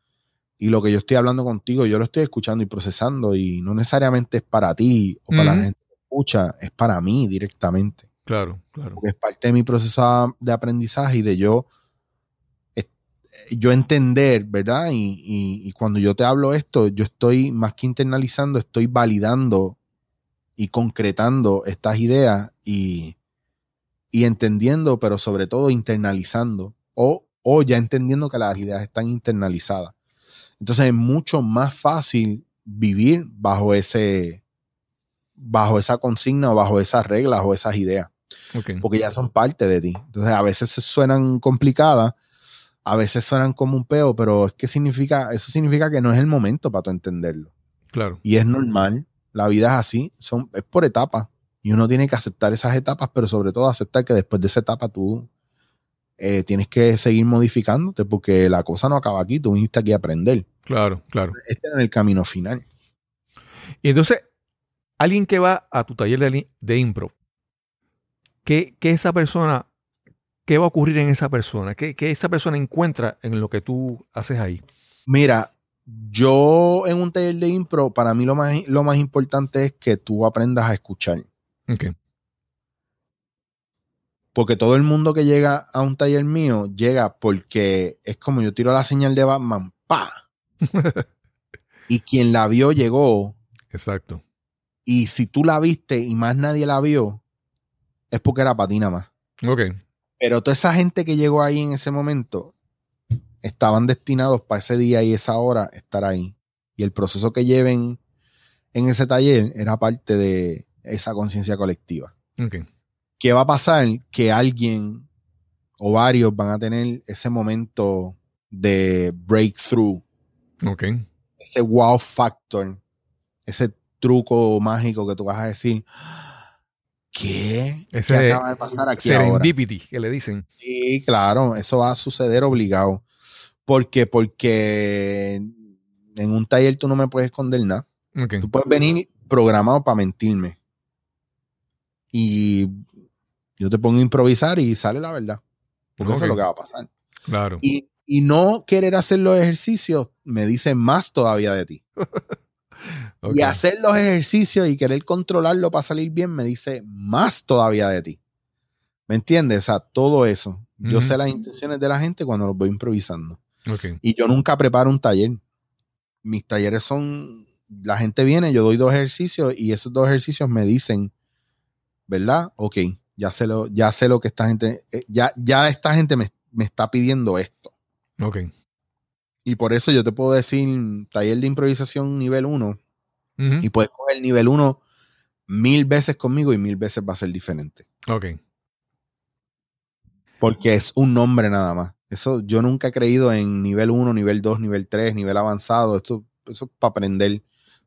Y lo que yo estoy hablando contigo, yo lo estoy escuchando y procesando, y no necesariamente es para ti o para la gente que escucha, es para mí directamente. Claro, claro. Porque es parte de mi proceso de aprendizaje y de yo, yo entender, ¿verdad? Y, cuando yo te hablo esto, yo estoy más que internalizando, estoy validando y concretando estas ideas y, y entendiendo, pero sobre todo internalizando o, o ya entendiendo que las ideas están internalizadas. Entonces es mucho más fácil vivir bajo ese, bajo esa consigna o bajo esas reglas o esas ideas porque ya son parte de ti. Entonces a veces suenan complicadas, a veces suenan como un peo, pero es que significa, eso significa que no es el momento para tú entenderlo. Claro. Y es normal, la vida es así, son, es por etapas. Y uno tiene que aceptar esas etapas, pero sobre todo aceptar que después de esa etapa tú eh, tienes que seguir modificándote porque la cosa no acaba aquí, tú viniste aquí a aprender. Claro, claro. Este es el camino final. Y entonces, alguien que va a tu taller de, de impro, ¿qué, esa persona, qué va a ocurrir en esa persona? ¿Qué, esa persona encuentra en lo que tú haces ahí? Mira, yo en un taller de impro, para mí lo más, lo más importante es que tú aprendas a escuchar. Okay. Porque todo el mundo que llega a un taller mío llega porque es como yo tiro la señal de Batman, ¡pa! y quien la vio llegó. Exacto. Y si tú la viste y más nadie la vio, es porque era patina más. Ok. Pero toda esa gente que llegó ahí en ese momento estaban destinados para ese día y esa hora estar ahí. Y el proceso que lleven en ese taller era parte de esa conciencia colectiva. Okay. ¿Qué va a pasar? Que alguien o varios van a tener ese momento de breakthrough Ok. Ese wow factor, ese truco mágico que tú vas a decir, ¿qué? Ese ¿Qué acaba de pasar aquí ahora? serendipity que le dicen. Sí, claro, eso va a suceder obligado. ¿Por qué? Porque en un taller tú no me puedes esconder nada. Ok. Tú puedes venir programado para mentirme. Y yo te pongo a improvisar y sale la verdad. Porque eso es lo que va a pasar. Claro. Y, y no querer hacer los ejercicios me dice más todavía de ti. Y hacer los ejercicios y querer controlarlo para salir bien me dice más todavía de ti. ¿Me entiendes? O sea, todo eso. Yo sé las intenciones de la gente cuando los voy improvisando. Y yo nunca preparo un taller. Mis talleres son, la gente viene, yo doy dos ejercicios y esos dos ejercicios me dicen, ¿verdad? Ok, ya sé lo, ya sé lo que esta gente, eh, ya, ya esta gente me, me está pidiendo esto. Ok. Y por eso yo te puedo decir, taller de improvisación nivel 1, Ujú. y puedes coger nivel 1 mil veces conmigo y mil veces va a ser diferente. Ok. Porque es un nombre nada más. Eso yo nunca he creído en nivel 1, nivel 2, nivel 3, nivel avanzado. Esto, eso es para aprender,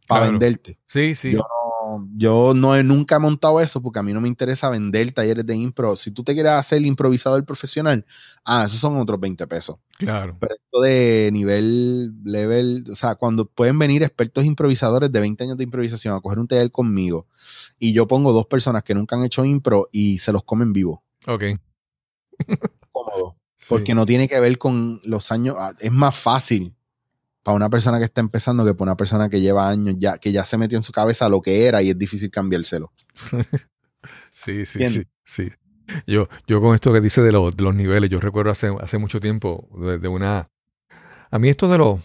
para Claro. venderte. Sí, sí. Yo no, yo no he nunca he montado eso porque a mí no me interesa vender talleres de impro. Si tú te quieres hacer improvisador profesional, ah, esos son otros 20 pesos. Claro. Pero esto de nivel, level, o sea, cuando pueden venir expertos improvisadores de 20 años de improvisación a coger un taller conmigo y yo pongo dos personas que nunca han hecho impro y se los comen vivo, Ok. cómodo. Sí. Porque no tiene que ver con los años. ah, Es más fácil para una persona que está empezando que para una persona que lleva años ya, que ya se metió en su cabeza lo que era y es difícil cambiárselo. Sí, sí, ¿Entiendes? sí, sí. Yo, yo con esto que dice de, los- de los niveles, yo recuerdo hace, hace mucho tiempo de, de una... A mí esto de los,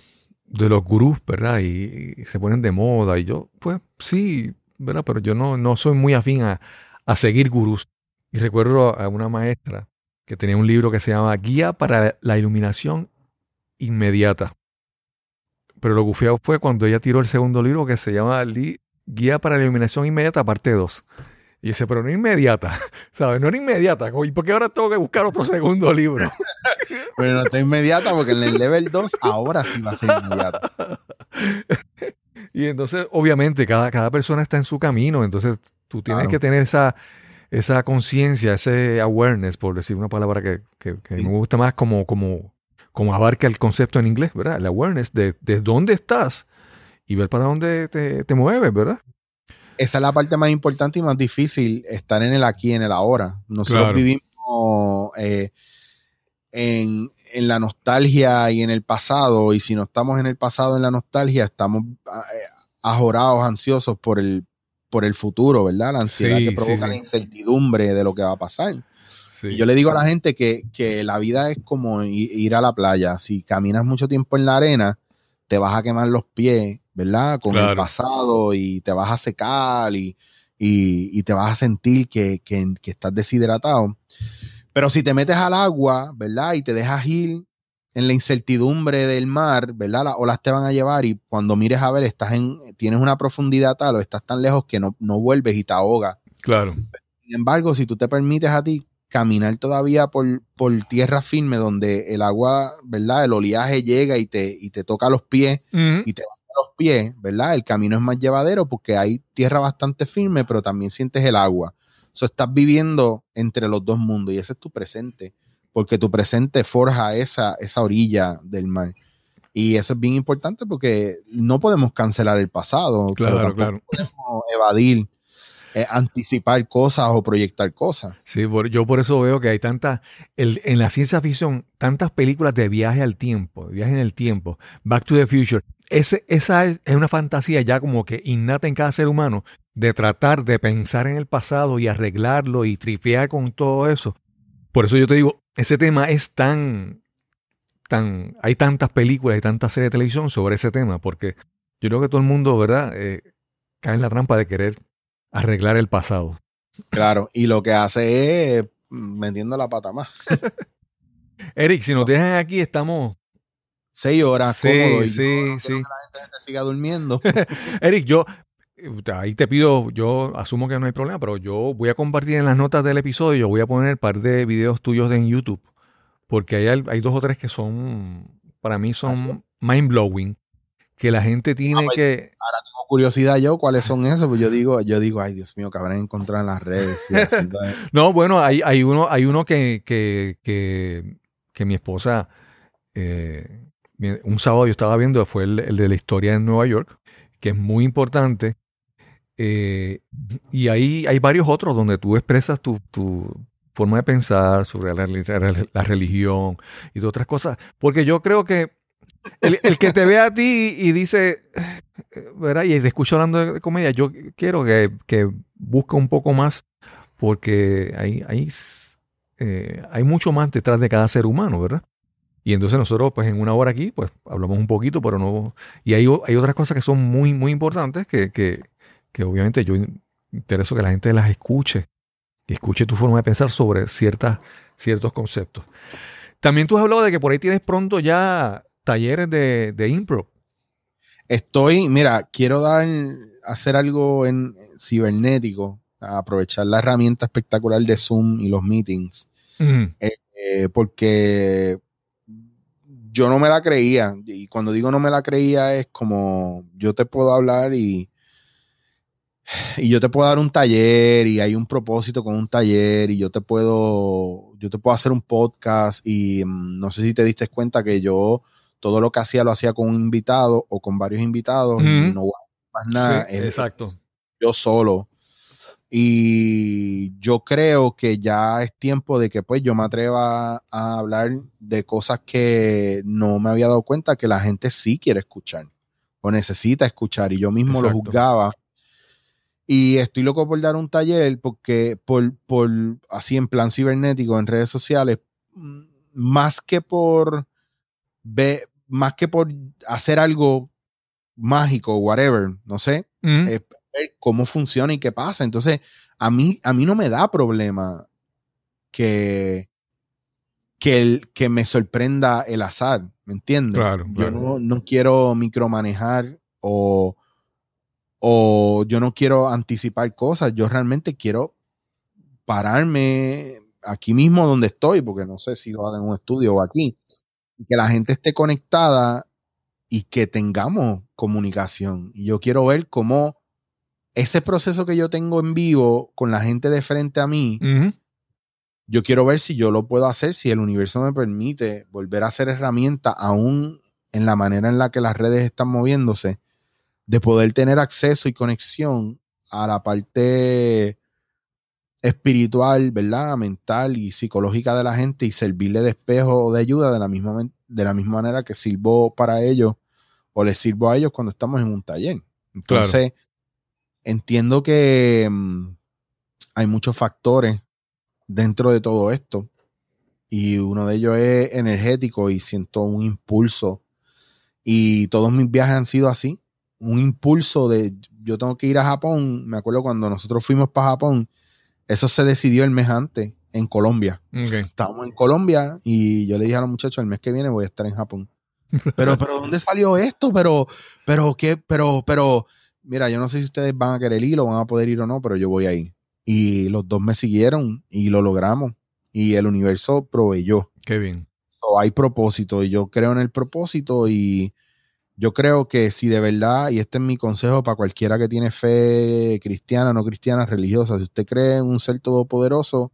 de los gurús, ¿verdad? Y, y se ponen de moda y yo, pues sí, ¿verdad? Pero yo no, no soy muy afín a, a seguir gurús. Y recuerdo a una maestra que tenía un libro que se llama Guía para la Iluminación Inmediata. Pero lo gufiado fue cuando ella tiró el segundo libro que se llama Guía para la Iluminación Inmediata, parte 2. Y dice, pero no inmediata, ¿sabes? No era inmediata. ¿Y por qué ahora tengo que buscar otro segundo libro? Pero no está inmediata porque en el level 2 ahora sí va a ser inmediata. y entonces, obviamente, cada, cada persona está en su camino. Entonces, tú tienes Claro. que tener esa, esa conciencia, ese awareness, por decir una palabra que, que- que Sí. me gusta más como, como, como abarca el concepto en inglés, ¿verdad? El awareness de, de dónde estás y ver para dónde te, te mueves, ¿verdad? Esa es la parte más importante y más difícil, estar en el aquí, en el ahora. Nosotros Claro. vivimos eh, en, en la nostalgia y en el pasado, y si no estamos en el pasado, en la nostalgia, estamos eh, ajorados, ansiosos por el, por el futuro, ¿verdad? La ansiedad Sí, que sí, provoca sí. la incertidumbre de lo que va a pasar. Sí. Y yo le digo a la gente que, que la vida es como ir a la playa. Si caminas mucho tiempo en la arena, te vas a quemar los pies, ¿verdad? Con Claro. el pasado y te vas a secar y, y- y te vas a sentir que, que- que estás deshidratado. Pero si te metes al agua, ¿verdad? Y te dejas ir en la incertidumbre del mar, ¿verdad? Las olas te van a llevar y cuando mires a ver, estás en, tienes una profundidad tal o estás tan lejos que no, no vuelves y te ahogas. Claro. Sin embargo, si tú te permites a ti caminar todavía por, por tierra firme donde el agua, ¿verdad? El oleaje llega y te, y te toca los pies y te baja los pies, ¿verdad? El camino es más llevadero porque hay tierra bastante firme, pero también sientes el agua. So, estás viviendo entre los dos mundos y ese es tu presente, porque tu presente forja esa, esa orilla del mar. Y eso es bien importante porque no podemos cancelar el pasado, Claro, claro. podemos evadir, eh, anticipar cosas o proyectar cosas. Sí, yo por eso veo que hay tantas, en la ciencia ficción, tantas películas de viaje al tiempo, viaje en el tiempo, Back to the Future. Esa es, es una fantasía ya como que innata en cada ser humano de tratar de pensar en el pasado y arreglarlo y tripear con todo eso. Por eso yo te digo, ese tema es tan, tan, hay tantas películas y tantas series de televisión sobre ese tema, porque yo creo que todo el mundo, ¿verdad? Eh, cae en la trampa de querer arreglar el pasado. Claro, y lo que hace es metiendo la pata más. Eric, si nos dejan aquí, estamos. Seis horas Sí, cómodo. y sí, no sí. que la gente siga durmiendo. Eric, yo. Ahí te pido, yo asumo que no hay problema, pero yo voy a compartir en las notas del episodio, yo voy a poner un par de videos tuyos en YouTube, porque hay dos o tres que son, para mí son mind blowing. Que la gente tiene pues, que. Ahora tengo curiosidad yo, ¿cuáles son esos? Pues yo digo, yo digo, ay Dios mío, que habrán encontrado en las redes. y así, pues. No, bueno, hay, hay uno, hay uno que, que, que, que mi esposa, eh, un sábado yo estaba viendo, fue el, el de la historia en Nueva York, que es muy importante. Eh, y ahí hay varios otros donde tú expresas tu, tu forma de pensar sobre la, reli- la religión y de otras cosas. Porque yo creo que el, que te ve a ti y dice, ¿verdad? Y te escucha hablando de, comedia, yo quiero que, que busque un poco más porque hay, hay, eh, hay mucho más detrás de cada ser humano, ¿verdad? Y entonces nosotros, pues en una hora aquí, pues hablamos un poquito, pero no... Y hay, hay otras cosas que son muy, muy importantes que, que, que obviamente yo in- intereso que la gente las escuche, que escuche tu forma de pensar sobre ciertas, ciertos conceptos. También tú has hablado de que por ahí tienes pronto ya talleres de, de impro. Estoy, mira, quiero dar, hacer algo en cibernético, aprovechar la herramienta espectacular de Zoom y los meetings, eh, porque yo no me la creía. Y cuando digo no me la creía es como yo te puedo hablar y, y yo te puedo dar un taller y hay un propósito con un taller y yo te puedo, yo te puedo hacer un podcast y mm, no sé si te diste cuenta que yo todo lo que hacía lo hacía con un invitado o con varios invitados y no más nada. Sí, es- exacto. es yo solo. Y yo creo que ya es tiempo de que pues yo me atreva a hablar de cosas que no me había dado cuenta que la gente sí quiere escuchar o necesita escuchar y yo mismo lo juzgaba. Y estoy loco por dar un taller porque por, por así en plan cibernético en redes sociales, mm, más que por ve, más que por hacer algo mágico, whatever, no sé, eh, ver cómo funciona y qué pasa. Entonces, a mí, a mí no me da problema que, que, el, que me sorprenda el azar, ¿me entiendes? Claro, Yo no, no quiero micromanejar o, o yo no quiero anticipar cosas. Yo realmente quiero pararme aquí mismo donde estoy, porque no sé si lo hago en un estudio o aquí, y que la gente esté conectada y que tengamos comunicación. Y yo quiero ver cómo ese proceso que yo tengo en vivo con la gente de frente a mí, yo quiero ver si yo lo puedo hacer, si el universo me permite volver a ser herramienta aún en la manera en la que las redes están moviéndose, de poder tener acceso y conexión a la parte espiritual, ¿verdad? Mental y psicológica de la gente y servirle de espejo o de ayuda de la misma, de la misma manera que sirvo para ellos o les sirvo a ellos cuando estamos en un taller. Entonces, entiendo que mm, hay muchos factores dentro de todo esto y uno de ellos es energético y siento un impulso y todos mis viajes han sido así, un impulso de yo tengo que ir a Japón, me acuerdo cuando nosotros fuimos para Japón, eso se decidió el mes antes en Colombia. Ok. Estábamos en Colombia y yo le dije a los muchachos, el mes que viene voy a estar en Japón. Pero, pero, ¿dónde salió esto? Pero, pero, ¿qué? Pero, pero, mira, yo no sé si ustedes van a querer ir o van a poder ir o no, pero yo voy a ir. Y los dos me siguieron y lo logramos. Y el universo proveyó. Qué bien. Hay propósito y yo creo en el propósito y yo creo que si de verdad, y este es mi consejo para cualquiera que tiene fe cristiana, no cristiana, religiosa, si usted cree en un ser todopoderoso,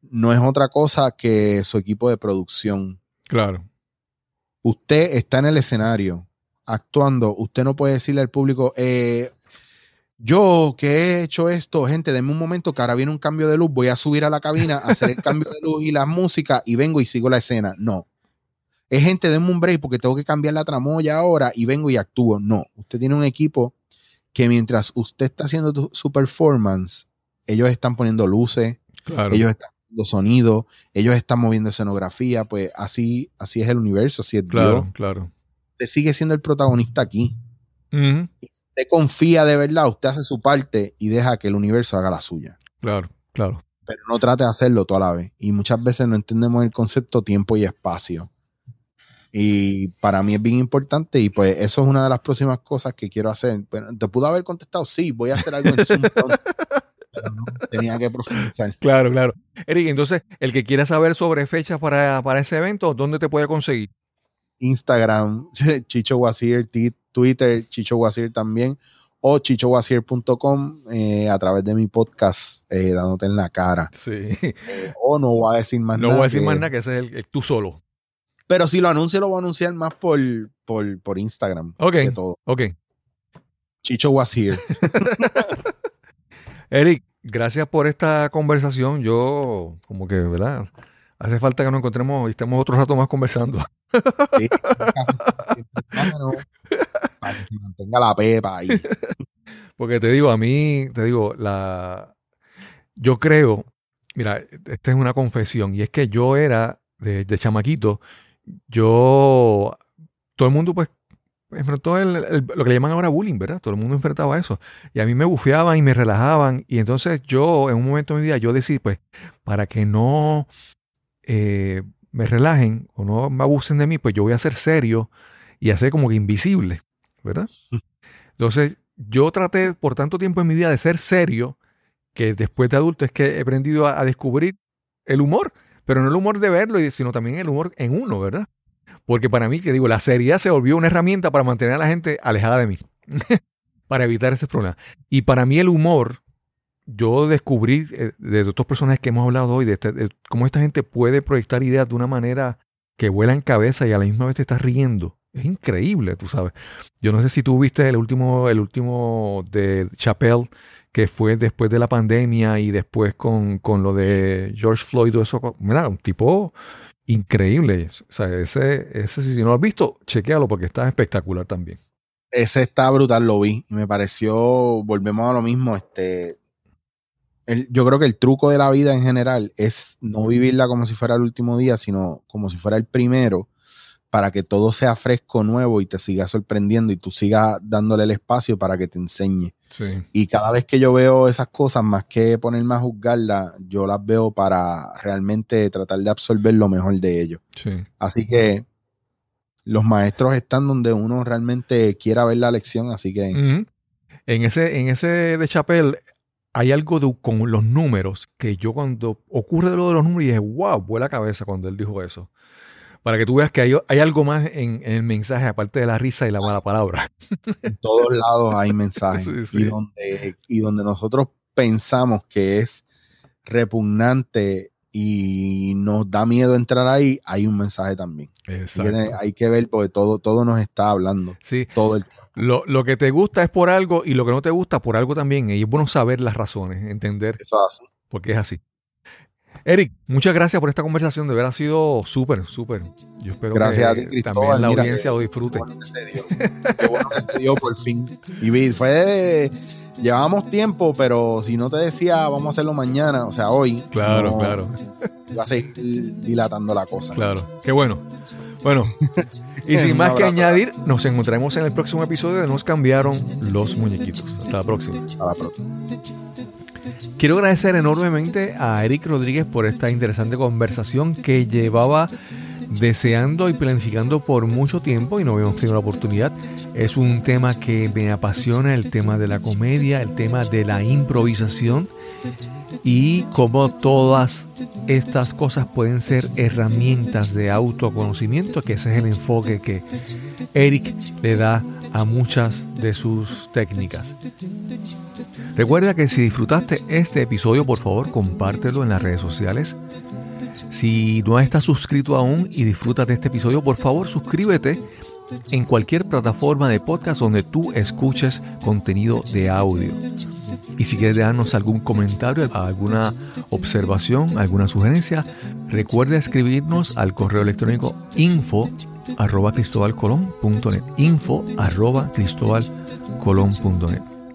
no es otra cosa que su equipo de producción. Claro. Usted está en el escenario actuando, usted no puede decirle al público, eh, yo que he hecho esto, gente, denme un momento que ahora viene un cambio de luz, voy a subir a la cabina, a hacer el cambio de luz y la música y vengo y sigo la escena. No. Es gente, denme un break porque tengo que cambiar la tramoya ahora y vengo y actúo. No. Usted tiene un equipo que mientras usted está haciendo tu- su performance, ellos están poniendo luces, Claro. ellos están haciendo sonido, ellos están moviendo escenografía, pues así, así es el universo, así es Dios. claro, claro. Usted sigue siendo el protagonista aquí. Ujú. Usted confía de verdad, usted hace su parte y deja que el universo haga la suya. Claro, claro. Pero no trate de hacerlo toda la vez. Y muchas veces no entendemos el concepto tiempo y espacio. Y para mí es bien importante y pues eso es una de las próximas cosas que quiero hacer. Pero te pudo haber contestado, sí, voy a hacer algo en Zoom. Pero no, tenía que profundizar. Claro, claro. Eric, entonces, el que quiera saber sobre fechas para, para ese evento, ¿dónde te puede conseguir? Instagram, Chicho Wazir, Twitter, Chicho Wazir también, o chichowazir.com eh, a través de mi podcast, eh, dándote en la cara. Sí. Eh, o no voy a decir más No nada. voy a decir que- más nada que ese es el, el tú solo. Pero si lo anuncio, lo voy a anunciar más por, por, por Instagram. Ok. Que todo. Ok. Chicho Wazir. Eric, gracias por esta conversación. Yo, como que, ¿verdad? Hace falta que nos encontremos y estemos otro rato más conversando. Sí. Para que mantenga la pepa ahí. Porque te digo, a mí, te digo, la. Yo creo, mira, esta es una confesión, y es que yo era, de, de chamaquito, yo. Todo el mundo, pues, enfrentó el- el- lo que le llaman ahora bullying, ¿verdad? Todo el mundo enfrentaba eso. Y a mí me bufeaban y me relajaban. Y entonces yo, en un momento de mi vida, yo decidí, pues, para que no eh, me relajen o no me abusen de mí, pues yo voy a ser serio y hacer como que invisible, ¿verdad? Entonces, yo traté por tanto tiempo en mi vida de ser serio, que después de adulto es que he aprendido a, a descubrir el humor, pero no el humor de verlo, sino también el humor en uno, ¿verdad? Porque para mí, que digo, la seriedad se volvió una herramienta para mantener a la gente alejada de mí, para evitar ese problema. Y para mí el humor, yo descubrí eh, de otros personajes que hemos hablado hoy, de, este- cómo esta gente puede proyectar ideas de una manera que vuela en cabeza y a la misma vez te estás riendo. Es increíble, tú sabes. Yo no sé si tú viste el último, el último de Chappelle, que fue después de la pandemia y después con, con lo de George Floyd, todo eso. Mira, un tipo increíble. O sea, ese, ese si no lo has visto, chequéalo porque está espectacular también. Ese está brutal, lo vi. Y me pareció, volvemos a lo mismo, este. el- yo creo que el truco de la vida en general es no vivirla como si fuera el último día, sino como si fuera el primero, para que todo sea fresco, nuevo y te siga sorprendiendo y tú sigas dándole el espacio para que te enseñe. Sí. Y cada vez que yo veo esas cosas, más que ponerme a juzgarlas, yo las veo para realmente tratar de absorber lo mejor de ellos. Sí. Así que los maestros están donde uno realmente quiera ver la lección, así que. En ese, en ese de Chappelle hay algo de, con los números que yo cuando ocurre lo de los números dije, wow, vuela la cabeza cuando él dijo eso. Para que tú veas que hay, hay algo más en, en el mensaje, aparte de la risa y la mala palabra. en todos lados hay mensajes. Sí, sí. Y, donde, y donde nosotros pensamos que es repugnante y nos da miedo entrar ahí, hay un mensaje también. Que Exacto. hay que ver porque todo, todo nos está hablando. Sí, Todo el tiempo. lo, lo que te gusta es por algo y lo que no te gusta por algo también. Y es bueno saber las razones, entender Eso es así. por qué es así. Eric, muchas gracias por esta conversación. De verdad ha sido súper, súper. Yo espero Gracias que a ti, Cristóbal. también la Mira audiencia que- lo disfrute. Qué bueno que se dio. Qué bueno que se dio por fin. Y fue de- Llevábamos tiempo, pero si no te decía vamos a hacerlo mañana, o sea, hoy. Claro, no, claro. Iba a seguir dilatando la cosa. Claro, qué bueno. Bueno, y sin más que añadir, nos encontraremos en el próximo episodio de Nos cambiaron los muñequitos. Hasta la próxima. Hasta la próxima. Quiero agradecer enormemente a Eric Rodríguez por esta interesante conversación que llevaba deseando y planificando por mucho tiempo y no habíamos tenido la oportunidad. Es un tema que me apasiona, el tema de la comedia, el tema de la improvisación y cómo todas estas cosas pueden ser herramientas de autoconocimiento, que ese es el enfoque que Eric le da a muchas de sus técnicas. Recuerda que si disfrutaste este episodio, por favor, compártelo en las redes sociales. Si no estás suscrito aún y disfrutas de este episodio, por favor, suscríbete en cualquier plataforma de podcast donde tú escuches contenido de audio. Y si quieres darnos algún comentario, alguna observación, alguna sugerencia, recuerda escribirnos al correo electrónico info arroba cristobalcolón.net info arroba